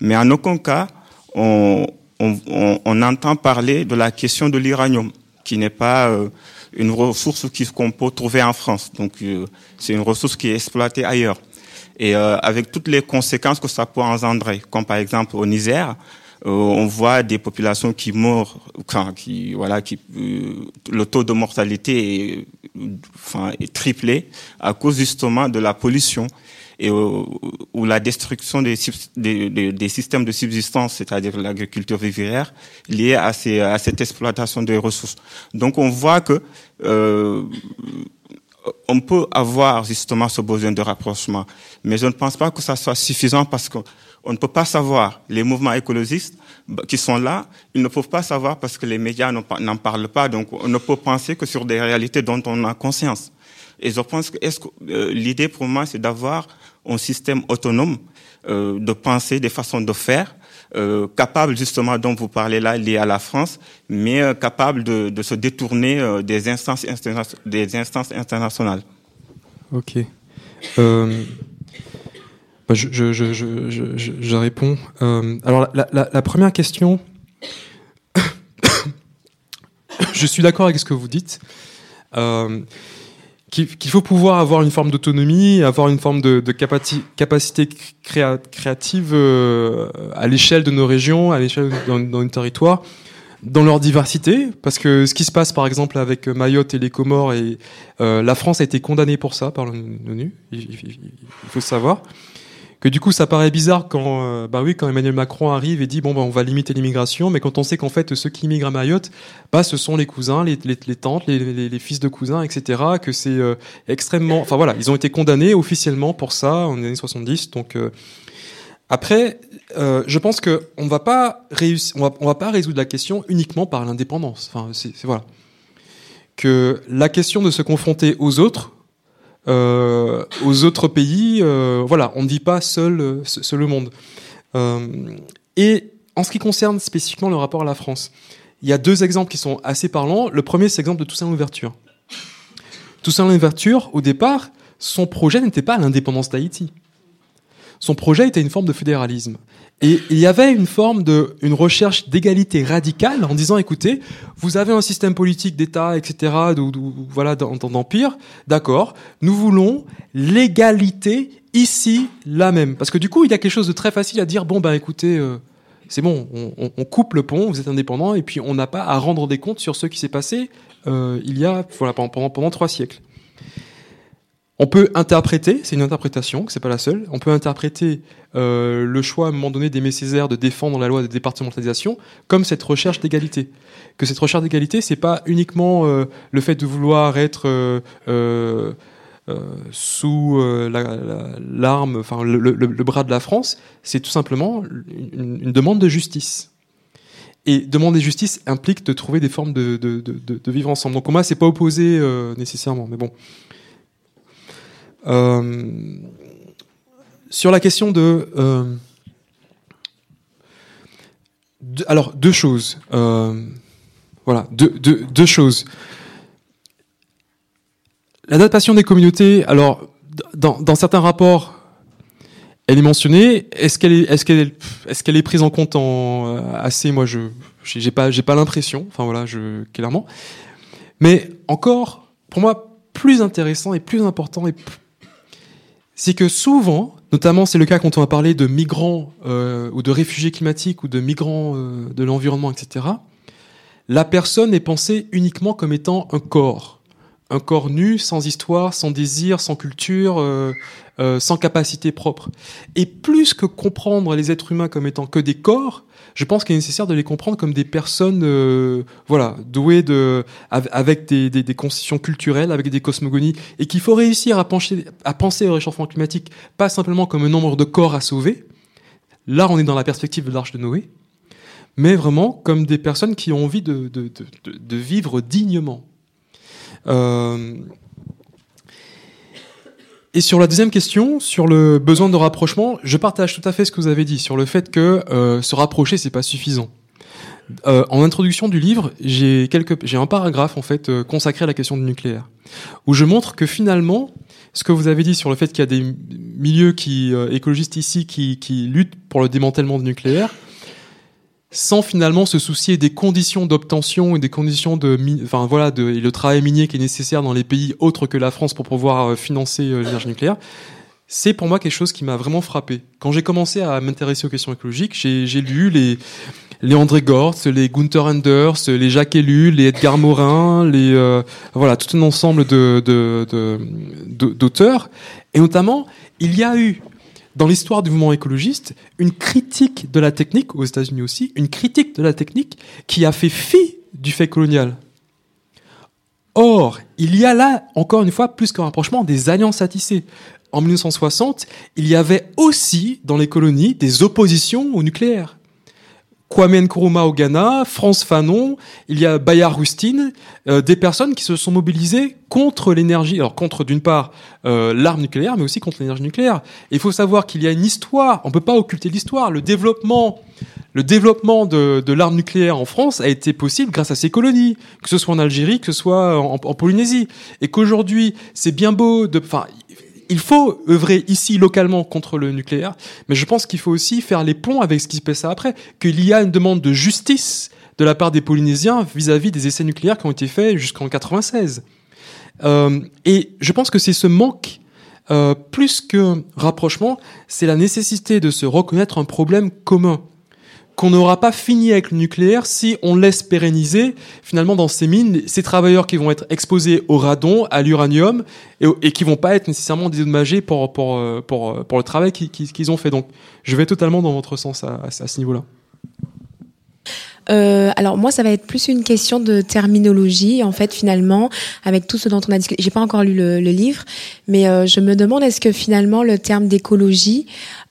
Mais en aucun cas, on, entend parler de la question de l'uranium, qui n'est pas une ressource qu'on peut trouver en France. Donc, c'est une ressource qui est exploitée ailleurs. Et avec toutes les conséquences que ça peut engendrer, comme par exemple au Niger, on voit des populations qui meurent, enfin, qui voilà, qui euh, le taux de mortalité est, enfin, est triplé à cause justement de la pollution et euh, ou la destruction des, des, des, systèmes de subsistance, c'est-à-dire l'agriculture vivrière, liée à, ces, à cette exploitation des ressources. Donc on voit que euh, on peut avoir justement ce besoin de rapprochement, mais je ne pense pas que ça soit suffisant parce que on ne peut pas savoir. Les mouvements écologistes qui sont là, ils ne peuvent pas savoir parce que les médias n'en parlent pas. Donc, on ne peut penser que sur des réalités dont on a conscience. Et je pense que, euh, l'idée pour moi, c'est d'avoir un système autonome euh, de penser, des façons de faire, euh, capable justement dont vous parlez là, lié à la France, mais capable de, de, se détourner des instances des instances internationales. Ok. Bah, je, réponds. Euh, alors la, première question, (coughs) je suis d'accord avec ce que vous dites. Euh, qu'il faut pouvoir avoir une forme d'autonomie, avoir une forme de, de capacité créa créative euh, à l'échelle de nos régions, à l'échelle dans nos territoires, dans leur diversité, parce que ce qui se passe par exemple avec Mayotte et les Comores, la France a été condamnée pour ça par l'ONU, il, il, il, faut savoir que du coup ça paraît bizarre quand euh, bah oui quand Emmanuel Macron arrive et dit bon bah on va limiter l'immigration mais quand on sait qu'en fait ceux qui immigrent à Mayotte bah ce sont les cousins les, tantes les, fils de cousins etc que c'est euh, extrêmement enfin voilà ils ont été condamnés officiellement pour ça en années 70 donc euh, après euh, je pense que on va pas réussir on va, va pas résoudre la question uniquement par l'indépendance. Enfin c'est voilà. Que la question de se confronter aux autres euh, aux autres pays. Euh, voilà, on ne vit pas seul, seul le monde. Euh, et en ce qui concerne spécifiquement le rapport à la France, il y a deux exemples qui sont assez parlants. Le premier, c'est l'exemple de Toussaint Louverture. Toussaint Louverture, au départ, son projet n'était pas l'indépendance d'Haïti. Son projet était une forme de fédéralisme. Et il y avait une forme de, une recherche d'égalité radicale en disant, écoutez, vous avez un système politique d'État, etc., de, de, voilà, d'empire, d'accord, nous voulons l'égalité ici, là même. Parce que du coup, il y a quelque chose de très facile à dire, bon, ben écoutez, euh, c'est bon, on, coupe le pont, vous êtes indépendant, et puis on n'a pas à rendre des comptes sur ce qui s'est passé euh, il y a, voilà, pendant, pendant trois siècles. On peut interpréter, c'est une interprétation, c'est pas la seule, on peut interpréter euh, le choix à un moment donné d'Aimé Césaire de défendre la loi de départementalisation comme cette recherche d'égalité. Que cette recherche d'égalité, c'est pas uniquement euh, le fait de vouloir être euh, euh, euh sous l'arme, la, enfin le, le, le, bras de la France, c'est tout simplement une, une, demande de justice. Et demander justice implique de trouver des formes de, de, de, de vivre ensemble. Donc pour moi, c'est pas opposé euh, nécessairement, mais bon. Euh, sur la question de, euh, alors deux choses. Euh, voilà, deux, deux, deux choses. L'adaptation des communautés, alors dans, certains rapports, elle est mentionnée. Est-ce qu'elle est, prise en compte assez? Moi, je, j'ai pas, j'ai pas l'impression. Enfin voilà, clairement. Mais encore, pour moi, plus intéressant et plus important et c'est que souvent, notamment c'est le cas quand on va parler de migrants euh, ou de réfugiés climatiques ou de migrants euh, de l'environnement, etc., la personne est pensée uniquement comme étant un corps. Un corps nu, sans histoire, sans désir, sans culture, euh, euh, sans capacité propre. Et plus que comprendre les êtres humains comme étant que des corps, je pense qu'il est nécessaire de les comprendre comme des personnes, euh, voilà, douées de, avec des, des, des constitutions culturelles, avec des cosmogonies, et qu'il faut réussir à penser, à penser au réchauffement climatique pas simplement comme un nombre de corps à sauver. Là, on est dans la perspective de l'arche de Noé, mais vraiment comme des personnes qui ont envie de, de, de, de vivre dignement. Euh, et sur la deuxième question, sur le besoin de rapprochement, je partage tout à fait ce que vous avez dit sur le fait que euh, se rapprocher c'est pas suffisant. Euh, en introduction du livre, j'ai quelques, un paragraphe en fait consacré à la question du nucléaire, où je montre que finalement, ce que vous avez dit sur le fait qu'il y a des milieux qui écologistes ici qui, qui luttent pour le démantèlement du nucléaire, sans finalement se soucier des conditions d'obtention et des conditions de, enfin voilà, de, et le travail minier qui est nécessaire dans les pays autres que la France pour pouvoir euh, financer euh, l'énergie nucléaire. C'est pour moi quelque chose qui m'a vraiment frappé. Quand j'ai commencé à m'intéresser aux questions écologiques, j'ai lu les, les André Gortz, les Gunther Anders, les Jacques Ellul, les Edgar Morin, les euh, voilà tout un ensemble de d'auteurs. Et notamment, il y a eu dans l'histoire du mouvement écologiste, une critique de la technique, aux États-Unis aussi, une critique de la technique qui a fait fi du fait colonial. Or, il y a là, encore une fois, plus qu'un rapprochement, des alliances à tisser. En 1960, il y avait aussi dans les colonies des oppositions au nucléaire. Kwame Nkrumah au Ghana, France Fanon, il y a Bayard Rustin, euh, des personnes qui se sont mobilisées contre l'énergie, alors contre d'une part euh, l'arme nucléaire, mais aussi contre l'énergie nucléaire. Il faut savoir qu'il y a une histoire, on peut pas occulter l'histoire. Le développement, le développement de, de l'arme nucléaire en France a été possible grâce à ces colonies, que ce soit en Algérie, que ce soit en, en Polynésie, et qu'aujourd'hui c'est bien beau de, enfin il faut œuvrer ici localement contre le nucléaire, mais je pense qu'il faut aussi faire les ponts avec ce qui se passe après, qu'il y a une demande de justice de la part des Polynésiens vis-à-vis des essais nucléaires qui ont été faits jusqu'en 96. Euh, et je pense que c'est ce manque, euh, plus que rapprochement, c'est la nécessité de se reconnaître un problème commun qu'on n'aura pas fini avec le nucléaire si on laisse pérenniser finalement dans ces mines ces travailleurs qui vont être exposés au radon, à l'uranium et, et, qui vont pas être nécessairement dédommagés pour pour euh, pour pour le travail qu'ils ont fait. Donc, je vais totalement dans votre sens à ce niveau-là. Euh, alors moi, ça va être plus une question de terminologie, en fait, finalement, avec tout ce dont on a discuté. J'ai pas encore lu le, le livre, mais euh, je me demande est-ce que finalement le terme d'écologie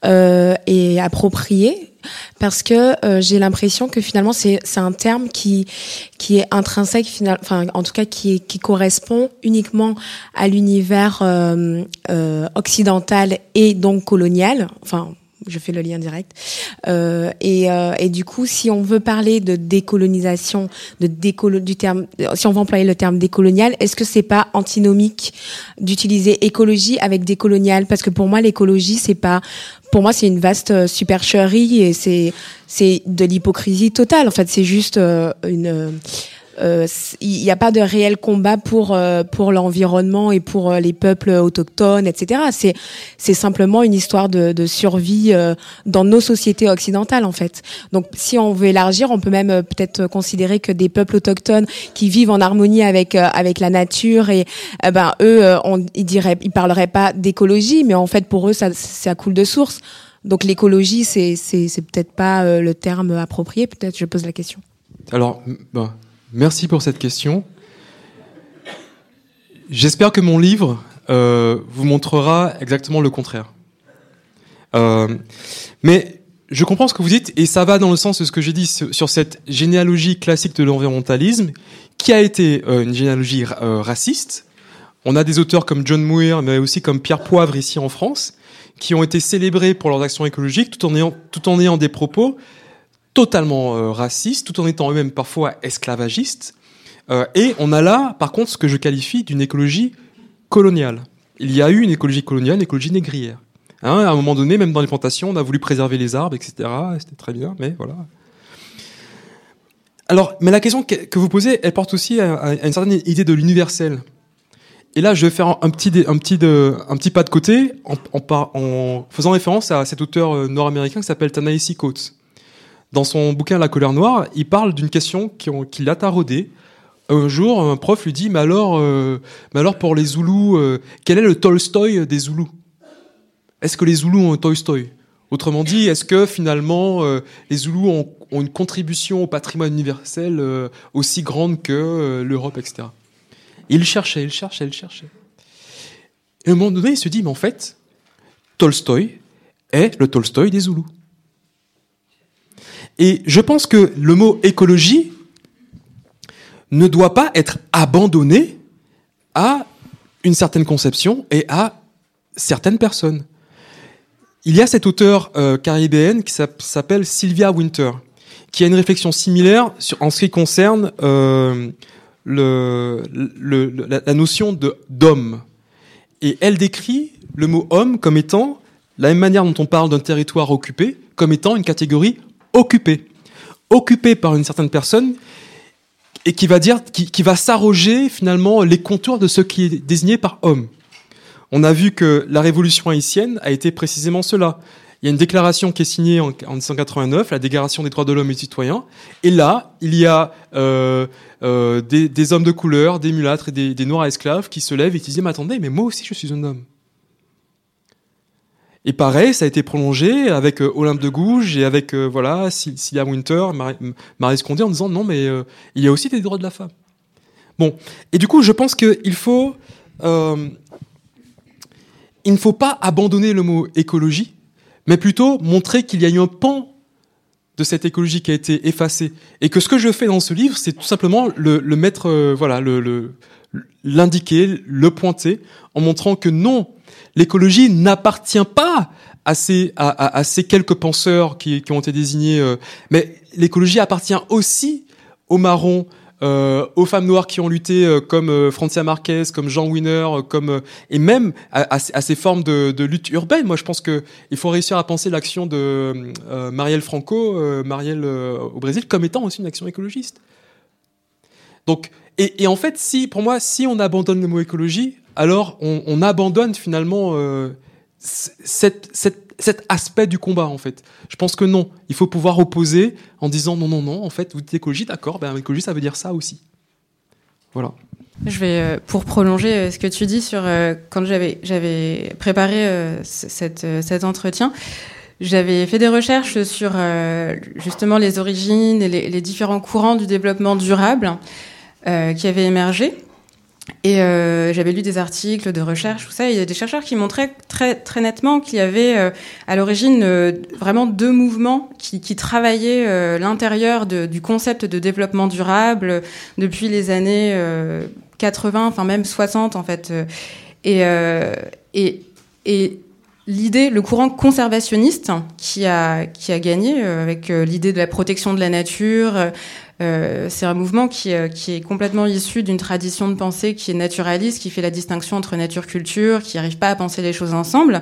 euh, est approprié? Parce que euh, j'ai l'impression que finalement c'est c'est un terme qui qui est intrinsèque final, enfin en tout cas qui qui correspond uniquement à l'univers euh, euh, occidental et donc colonial enfin je fais le lien direct. Euh, et, euh, et, du coup, si on veut parler de décolonisation, de décolo du terme, si on veut employer le terme décolonial, est-ce que c'est pas antinomique d'utiliser écologie avec décolonial? Parce que pour moi, l'écologie, c'est pas, pour moi, c'est une vaste supercherie et c'est c'est de l'hypocrisie totale. En fait, c'est juste euh, une euh, il n'y a pas de réel combat pour euh, pour l'environnement et pour euh, les peuples autochtones, etc. C'est simplement une histoire de, survie dans nos sociétés occidentales en fait. Donc si on veut élargir, on peut même peut-être considérer que des peuples autochtones qui vivent en harmonie avec avec la nature et eh ben eux, on, ils diraient, ils parleraient pas d'écologie, mais en fait pour eux ça coule de source. Donc l'écologie, c'est c'est c'est peut-être pas le terme approprié. Peut-être je pose la question. Alors, bah, Merci pour cette question. J'espère que mon livre euh, vous montrera exactement le contraire. Euh, mais je comprends ce que vous dites et ça va dans le sens de ce que j'ai dit sur, cette généalogie classique de l'environnementalisme qui a été euh, une généalogie raciste. On a des auteurs comme John Muir, mais aussi comme Pierre Poivre ici en France, qui ont été célébrés pour leurs actions écologiques tout en ayant, tout en ayant des propos totalement euh, racistes, tout en étant eux-mêmes parfois esclavagistes. Euh, et on a là, par contre, ce que je qualifie d'une écologie coloniale. Il y a eu une écologie coloniale, une écologie négrière. Hein, à un moment donné, même dans les plantations, on a voulu préserver les arbres, etc. C'était très bien, mais voilà. Alors, mais la question que vous posez, elle porte aussi à, une certaine idée de l'universel. Et là, je vais faire un petit, un petit, un petit pas de côté en, faisant référence à cet auteur euh, nord-américain qui s'appelle Tanahisi Coates. Dans son bouquin La colère noire, il parle d'une question qui, l'a taraudé. Un jour, un prof lui dit, mais alors, euh, mais alors pour les Zoulous, euh, quel est le Tolstoy des Zoulous? Est-ce que les Zoulous ont un Tolstoy Autrement dit, est-ce que finalement euh, les Zoulous ont, une contribution au patrimoine universel aussi grande que l'Europe, etc. il cherchait, il cherchait, il cherchait. Et à un moment donné, il se dit, mais en fait, Tolstoy est le Tolstoy des Zoulous. Et je pense que le mot écologie ne doit pas être abandonné à une certaine conception et à certaines personnes. Il y a cette auteure euh, caribéenne qui s'appelle Sylvia Winter, qui a une réflexion similaire en ce qui concerne euh, la, notion d'homme. Et elle décrit le mot homme comme étant la même manière dont on parle d'un territoire occupé, comme étant une catégorie occupé. Occupé par une certaine personne et qui va dire, qui, va s'arroger finalement les contours de ce qui est désigné par homme. On a vu que la révolution haïtienne a été précisément cela. Il y a une déclaration qui est signée en, en 1989, la Déclaration des droits de l'homme et du citoyen. Et là, il y a euh, euh, des, hommes de couleur, des mulâtres et des, des noirs esclaves qui se lèvent et qui disent, mais attendez, mais moi aussi je suis un homme. Et pareil, ça a été prolongé avec euh, Olympe de Gouges et avec euh, voilà Cilia Winter, Marie, Scondé en disant non mais euh, il y a aussi des droits de la femme. Bon, et du coup je pense qu'il faut euh, il ne faut pas abandonner le mot écologie, mais plutôt montrer qu'il y a eu un pan de cette écologie qui a été effacée et que ce que je fais dans ce livre, c'est tout simplement le, mettre voilà le l'indiquer, le pointer en montrant que non, l'écologie n'appartient pas à ces, quelques penseurs qui, ont été désignés, euh, mais l'écologie appartient aussi aux marrons aux femmes noires qui ont lutté comme Francia Marquez, comme Jean Winner, comme et même à, ces formes de, de, lutte urbaine. Moi, je pense que il faut réussir à penser l'action de Marielle Franco, Marielle au Brésil, comme étant aussi une action écologiste. Donc, et, et, en fait, si pour moi, si on abandonne le mot écologie, alors on, on abandonne finalement cette cet aspect du combat en fait. Je pense que non, il faut pouvoir opposer en disant non non non, en fait vous dites écologie, d'accord, ben écologie ça veut dire ça aussi. Voilà. Je vais euh, pour prolonger euh, ce que tu dis sur euh, quand j'avais préparé cet entretien. J'avais fait des recherches sur justement les origines et les, différents courants du développement durable qui avaient émergé. Et euh, j'avais lu des articles de recherche, tout ça. il y a des chercheurs qui montraient très très nettement qu'il y avait euh, à l'origine euh, vraiment deux mouvements qui, qui travaillaient l'intérieur du concept de développement durable depuis les années 80, enfin même 60 en fait. Et, et, et l'idée, le courant conservationniste qui a qui a gagné avec l'idée de la protection de la nature euh, c'est un mouvement qui, euh, qui, est complètement issu d'une tradition de pensée qui est naturaliste, qui fait la distinction entre nature-culture, qui n'arrive pas à penser les choses ensemble.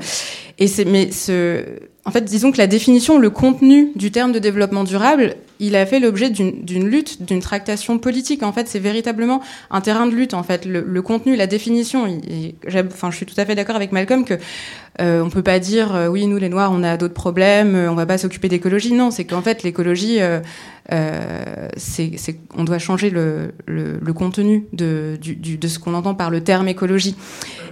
Et c'est, mais ce, en fait, disons que la définition, le contenu du terme de développement durable, il a fait l'objet d'une lutte, d'une tractation politique. En fait, c'est véritablement un terrain de lutte. En fait, le, le contenu, la définition. enfin, je suis tout à fait d'accord avec Malcolm que euh, on peut pas dire euh, oui, nous les Noirs, on a d'autres problèmes, on va pas s'occuper d'écologie. Non, c'est qu'en fait, l'écologie, euh, euh, c'est, on doit changer le, le, contenu de, du, de ce qu'on entend par le terme écologie.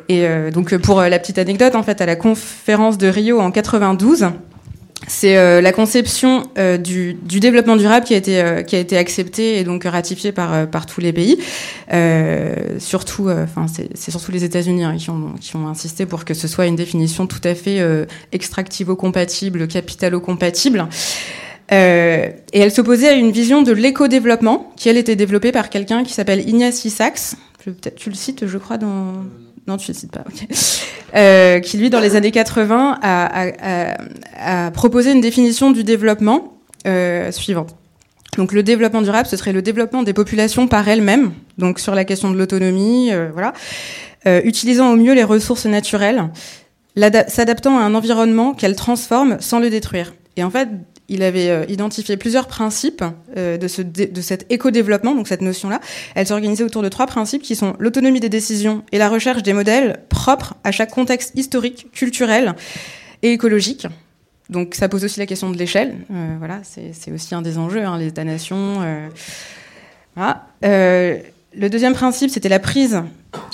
Et euh, donc pour la petite anecdote, en fait, à la conférence de Rio en 92, c'est euh, la conception du, du, développement durable qui a été qui a été acceptée et donc ratifiée par par tous les pays. surtout, enfin c'est surtout les États-Unis hein, qui ont qui ont insisté pour que ce soit une définition tout à fait extractivo-compatible, capitalo-compatible. Euh, et elle s'opposait à une vision de l'éco-développement qui, elle, était développée par quelqu'un qui s'appelle Ignacy Sachs. Peut-être tu le cites, je crois, dans... Non, tu le pas. Euh, qui, lui, dans les années 80, a, a, a, a proposé une définition du développement euh, suivante. Donc le développement durable, ce serait le développement des populations par elles-mêmes, donc sur la question de l'autonomie, euh, voilà, euh, utilisant au mieux les ressources naturelles, s'adaptant à un environnement qu'elles transforment sans le détruire. Et en fait, il avait euh, identifié plusieurs principes euh, de, ce de cet éco-développement, donc cette notion-là. Elle s'organisait autour de trois principes qui sont l'autonomie des décisions et la recherche des modèles propres à chaque contexte historique, culturel et écologique. Donc ça pose aussi la question de l'échelle. Euh, voilà, c'est aussi un des enjeux, hein, les États-nations. Voilà. Le deuxième principe, c'était la prise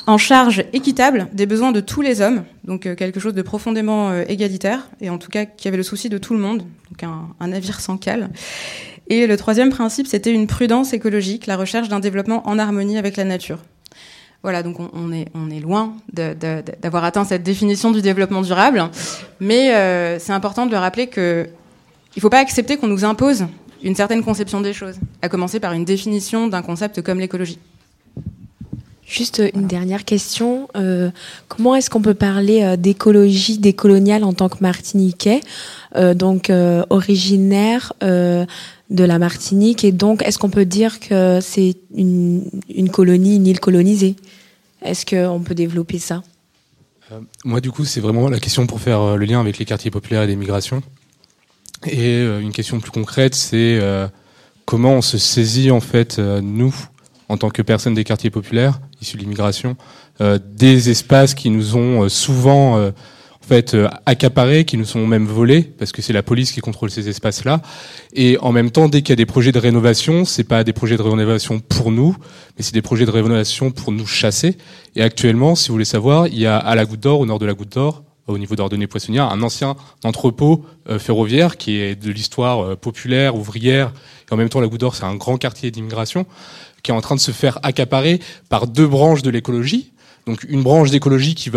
en charge équitable des besoins de tous les hommes, donc euh, quelque chose de profondément euh, égalitaire, et en tout cas qui avait le souci de tout le monde, donc un, navire sans cale. Et le troisième principe, c'était une prudence écologique, la recherche d'un développement en harmonie avec la nature. Voilà, donc on, est, loin d'avoir atteint cette définition du développement durable, mais euh, c'est important de le rappeler que il ne faut pas accepter qu'on nous impose une certaine conception des choses, à commencer par une définition d'un concept comme l'écologie. Juste une dernière question. Euh, comment est-ce qu'on peut parler euh, d'écologie décoloniale en tant que Martiniquais, euh, donc euh, originaire euh, de la Martinique, et donc est-ce qu'on peut dire que c'est une, une, colonie, une île colonisée? Est-ce qu'on peut développer ça? Moi, du coup, c'est vraiment la question pour faire le lien avec les quartiers populaires et les migrations. Et une question plus concrète, c'est comment on se saisit en fait nous en tant que personnes des quartiers populaires issus de l'immigration, euh, des espaces qui nous ont euh, souvent euh, en fait accaparés, qui nous sont même volés, parce que c'est la police qui contrôle ces espaces-là. Et en même temps, dès qu'il y a des projets de rénovation, c'est pas des projets de rénovation pour nous, mais c'est des projets de rénovation pour nous chasser. Et actuellement, si vous voulez savoir, il y a à la Goutte d'Or, au nord de la Goutte d'Or, au niveau d'Ordonnée Poissonnière, un ancien entrepôt ferroviaire qui est de l'histoire populaire, ouvrière, et en même temps la Goutte d'Or, c'est un grand quartier d'immigration qui est en train de se faire accaparer par deux branches de l'écologie. Donc une branche d'écologie qui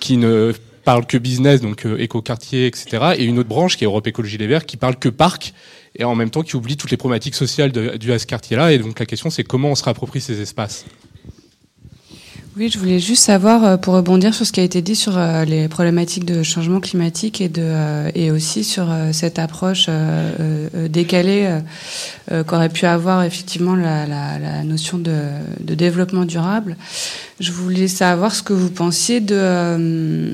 qui ne parle que business, donc euh, éco-quartier, etc. Et une autre branche qui est Europe Écologie Les Verts, qui parle que parc, et en même temps qui oublie toutes les problématiques sociales de, du à ce quartier-là. Et donc la question, c'est comment on se réapproprie ces espaces? Oui, je voulais juste savoir, euh, pour rebondir sur ce qui a été dit sur euh, les problématiques de changement climatique et, de, euh, et aussi sur cette approche décalée qu'aurait pu avoir effectivement la, notion de, développement durable. Je voulais savoir ce que vous pensiez de,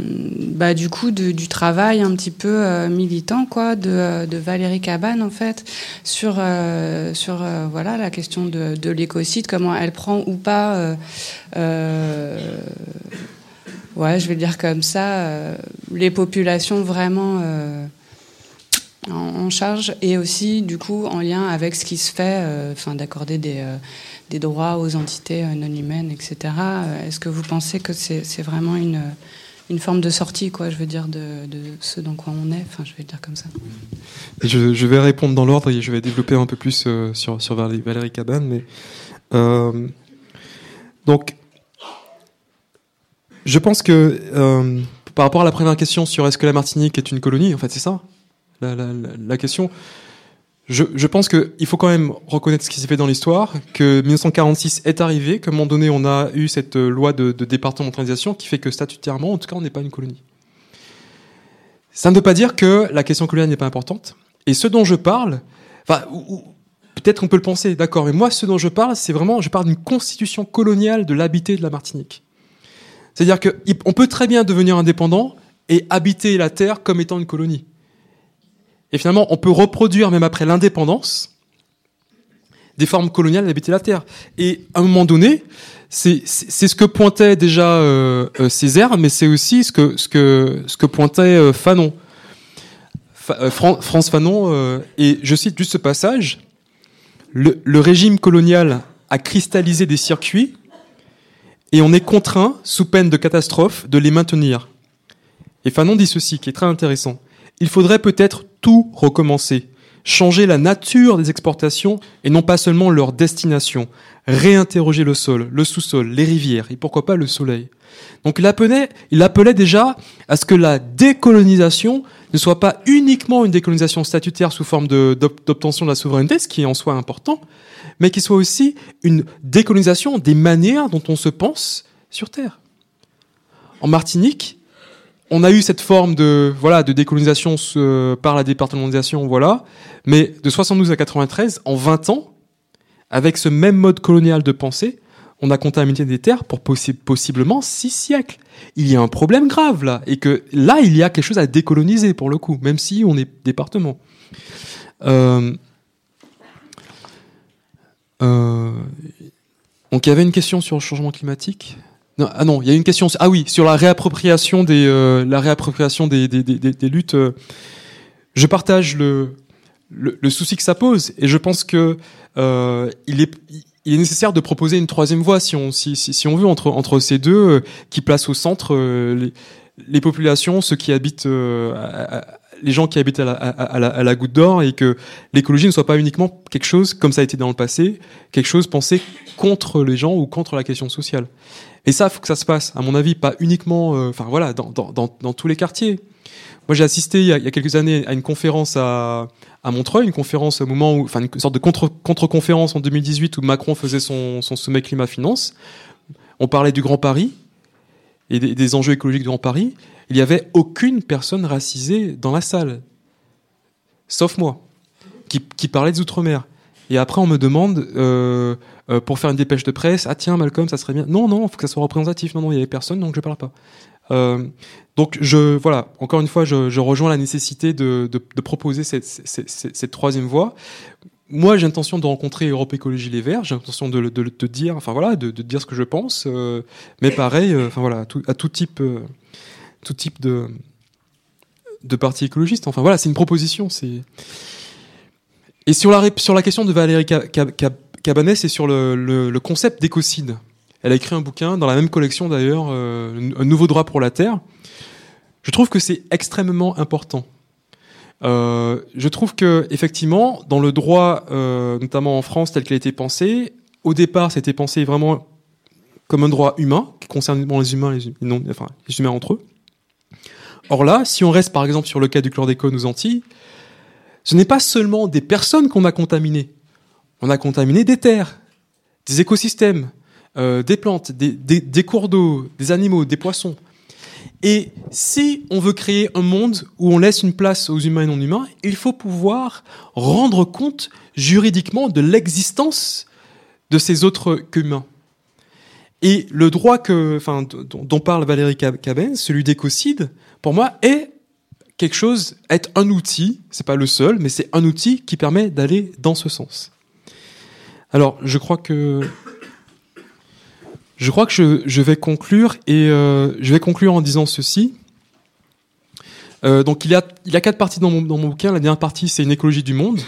bah, du coup, de, du travail un petit peu militant, quoi, de, Valérie Cabane en fait, sur sur voilà la question de, de l'écocide, comment elle prend ou pas. Ouais, je vais le dire comme ça, euh, les populations vraiment euh, en, charge et aussi du coup en lien avec ce qui se fait, d'accorder des, droits aux entités non humaines, etc. Est-ce que vous pensez que c'est vraiment une, forme de sortie, quoi, je veux dire, de, ce dans quoi on est, enfin je vais le dire comme ça. Je, vais répondre dans l'ordre et je vais développer un peu plus sur, sur Valérie Cabane, mais donc je pense que euh, par rapport à la première question sur est-ce que la Martinique est une colonie, en fait, c'est ça la, la, la, question. Je, je pense qu'il faut quand même reconnaître ce qui s'est fait dans l'histoire, que 1946 est arrivé, qu'à un moment donné, on a eu cette loi de, de départementalisation qui fait que statutairement, en tout cas, on n'est pas une colonie. Ça ne veut pas dire que la question coloniale n'est pas importante. Et ce dont je parle, enfin, peut-être qu'on peut le penser, d'accord, mais moi, ce dont je parle, c'est vraiment, je parle d'une constitution coloniale de l'habité de la Martinique. C'est-à-dire qu'on peut très bien devenir indépendant et habiter la terre comme étant une colonie. Et finalement, on peut reproduire, même après l'indépendance, des formes coloniales d'habiter la terre. Et à un moment donné, c'est ce que pointait déjà euh, euh, Césaire, mais c'est aussi ce que, ce que, ce que pointait euh, Fanon. France Fanon, et je cite juste ce passage, le régime colonial a cristallisé des circuits et on est contraint, sous peine de catastrophe, de les maintenir. Et Fanon dit ceci, qui est très intéressant. Il faudrait peut-être tout recommencer, changer la nature des exportations et non pas seulement leur destination, réinterroger le sol, le sous-sol, les rivières et pourquoi pas le soleil. Donc il appelait, il appelait déjà à ce que la décolonisation ne soit pas uniquement une décolonisation statutaire sous forme d'obtention de, la souveraineté, ce qui est en soi important, mais qui soit aussi une décolonisation des manières dont on se pense sur Terre. En Martinique, on a eu cette forme de voilà de décolonisation par la départementalisation, voilà, mais de 72 à 93, en 20 ans, avec ce même mode colonial de pensée, on a contaminé des terres pour possiblement six siècles. Il y a un problème grave là, et que là, il y a quelque chose à décoloniser pour le coup, même si on est département. Euh, donc il y avait une question sur le changement climatique? Non, ah non, il y a une question. Ah oui, sur la réappropriation des, euh, la réappropriation des, des, luttes. je partage le, le, souci que ça pose, et je pense que il est nécessaire de proposer une troisième voie si on, si, si, si on veut entre, entre ces deux euh, qui placent au centre euh, les, populations, ceux qui habitent, euh, les gens qui habitent à la, goutte d'or et que l'écologie ne soit pas uniquement quelque chose, comme ça a été dans le passé, quelque chose pensé contre les gens ou contre la question sociale. Et ça, faut que ça se passe, à mon avis, pas uniquement, enfin voilà, dans, tous les quartiers. Moi, j'ai assisté il y, a, quelques années à une conférence à, Montreuil, une conférence au moment où, enfin, une sorte de contre-conférence en 2018 où Macron faisait son, sommet climat-finance. On parlait du Grand Paris et des, enjeux écologiques du Grand Paris. Il n'y avait aucune personne racisée dans la salle, sauf moi, qui, parlait des Outre-mer. Et après, on me demande, euh, euh, pour faire une dépêche de presse, ah tiens, Malcolm, ça serait bien. Non, non, il faut que ça soit représentatif. Non, non, il n'y avait personne, donc je ne parle pas. Euh, donc je voilà, encore une fois, je, rejoins la nécessité de, proposer cette, troisième voie. Moi, j'ai l'intention de rencontrer Europe Écologie Les Verts. J'ai l'intention de, de, dire, enfin voilà, de, dire ce que je pense. Mais pareil, enfin voilà, à tout, type, tout type de de parti écologiste. Enfin voilà, c'est une proposition. C'est et sur la sur la question de Valérie Cabanès et sur le, le, concept d'écocide. Elle a écrit un bouquin dans la même collection d'ailleurs, euh, Un nouveau droit pour la terre. Je trouve que c'est extrêmement important. Euh, je trouve que effectivement, dans le droit, euh, notamment en France, tel qu'il a été pensé, au départ, c'était pensé vraiment comme un droit humain qui concerne les humains, les, les humains entre eux. Or là, si on reste par exemple sur le cas du chlordécone aux Antilles, ce n'est pas seulement des personnes qu'on a contaminées. On a contaminé des terres, des écosystèmes, euh, des plantes, des, cours d'eau, des animaux, des poissons. Et si on veut créer un monde où on laisse une place aux humains et non humains, il faut pouvoir rendre compte juridiquement de l'existence de ces autres qu'humains. Et le droit que, enfin, dont, parle Valérie Caben, celui d'écocide, pour moi, est quelque chose, est un outil, c'est pas le seul, mais c'est un outil qui permet d'aller dans ce sens. Alors, je crois que je crois que je, je vais conclure et euh, je vais conclure en disant ceci. Euh, donc il y, a, il y a quatre parties dans mon, dans mon bouquin. La dernière partie, c'est une écologie du monde,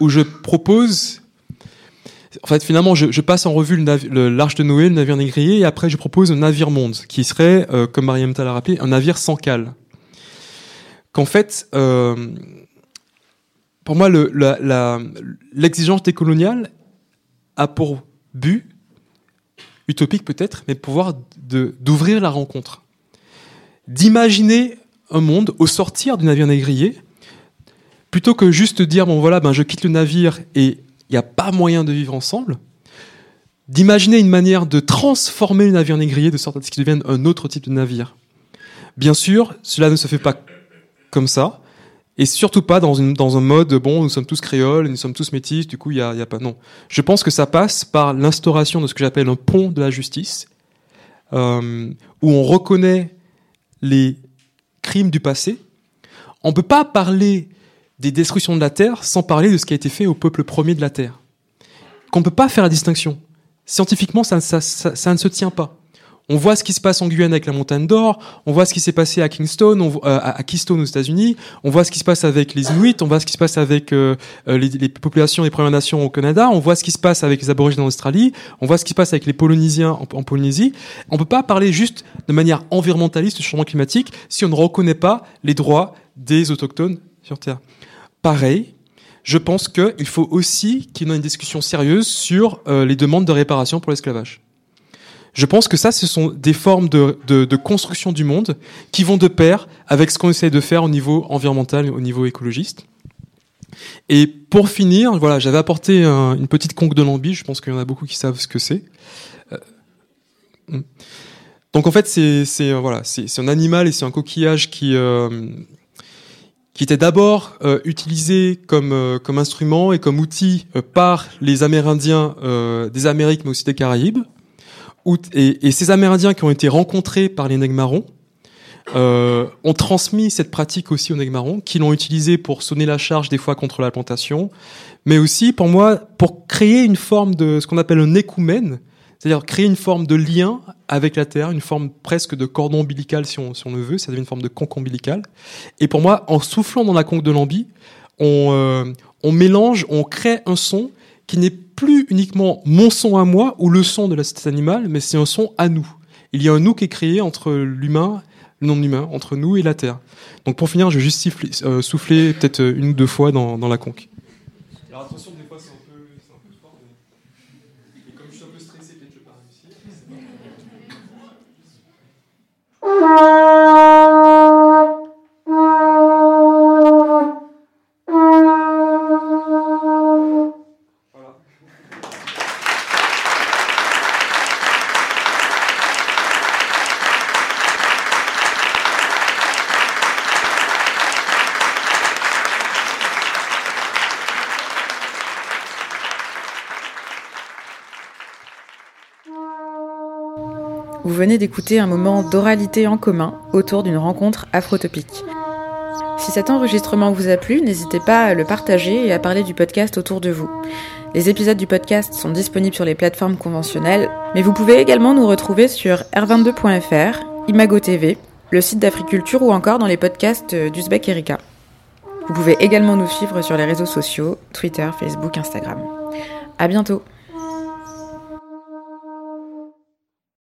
où je propose en fait, finalement, je, passe en revue l'arche de Noé, le navire négrier, et après, je propose un navire-monde, qui serait, euh, comme Mariam Tal a rappelé, un navire sans cale. Qu'en fait, euh, pour moi, l'exigence décoloniale a pour but, utopique peut-être, mais pouvoir d'ouvrir la rencontre. D'imaginer un monde au sortir du navire négrier, plutôt que juste dire, bon voilà, ben, je quitte le navire et il n'y a pas moyen de vivre ensemble, d'imaginer une manière de transformer le navire négrier de sorte à ce qu'il devienne un autre type de navire. Bien sûr, cela ne se fait pas comme ça, et surtout pas dans, un mode bon, nous sommes tous créoles, nous sommes tous métis, du coup il y a, pas non. Je pense que ça passe par l'instauration de ce que j'appelle un pont de la justice, euh, où on reconnaît les crimes du passé. On peut pas parler des destructions de la terre sans parler de ce qui a été fait au peuple premier de la terre. Qu'on ne peut pas faire la distinction. Scientifiquement, ça, ne se tient pas. On voit ce qui se passe en Guyane avec la montagne d'or, on voit ce qui s'est passé à Kingston, on, euh, à Keystone aux États-Unis, on voit ce qui se passe avec les Inuits, on voit ce qui se passe avec euh, euh, les, populations des Premières Nations au Canada, on voit ce qui se passe avec les Aborigènes en Australie, on voit ce qui se passe avec les Polynésiens en, en Polynésie. On peut pas parler juste de manière environnementaliste du changement climatique si on ne reconnaît pas les droits des autochtones sur Terre pareil, je pense qu'il faut aussi qu'il y ait une discussion sérieuse sur euh, les demandes de réparation pour l'esclavage. Je pense que ça, ce sont des formes de, construction du monde qui vont de pair avec ce qu'on essaie de faire au niveau environnemental, au niveau écologiste. Et pour finir, voilà, j'avais apporté un, une petite conque de lambi. Je pense qu'il y en a beaucoup qui savent ce que c'est. Euh, hmm. donc en fait, c'est voilà, c'est un animal et c'est un coquillage qui euh, qui était d'abord euh, utilisé comme, euh, comme instrument et comme outil euh, par les Amérindiens euh, des Amériques, mais aussi des Caraïbes. Et, ces Amérindiens qui ont été rencontrés par les Nègres euh, ont transmis cette pratique aussi aux Nègres qui l'ont utilisé pour sonner la charge des fois contre la plantation, mais aussi pour moi pour créer une forme de ce qu'on appelle un écoumène, c'est-à-dire créer une forme de lien avec la Terre, une forme presque de cordon ombilical si on, le veut, ça devient une forme de conque ombilical. Et pour moi, en soufflant dans la conque de l'ambi, on, euh, on mélange, on crée un son qui n'est plus uniquement mon son à moi ou le son de cet animal, mais c'est un son à nous. Il y a un nous qui est créé entre l'humain, le non-humain, entre nous et la Terre. Donc pour finir, je vais juste euh, souffler peut-être une ou deux fois dans, dans la conque. Alors attention, des fois c'est un peu, un peu fort, mais... et comme je suis un peu stressé, peut-être je vais pas réussir. Vous d'écouter un moment d'oralité en commun autour d'une rencontre afrotopique. Si cet enregistrement vous a plu, n'hésitez pas à le partager et à parler du podcast autour de vous. Les épisodes du podcast sont disponibles sur les plateformes conventionnelles, mais vous pouvez également nous retrouver sur r22.fr, Imago TV, le site d'Africulture ou encore dans les podcasts d'Uzbek Erika. Vous pouvez également nous suivre sur les réseaux sociaux, Twitter, Facebook, Instagram. À bientôt!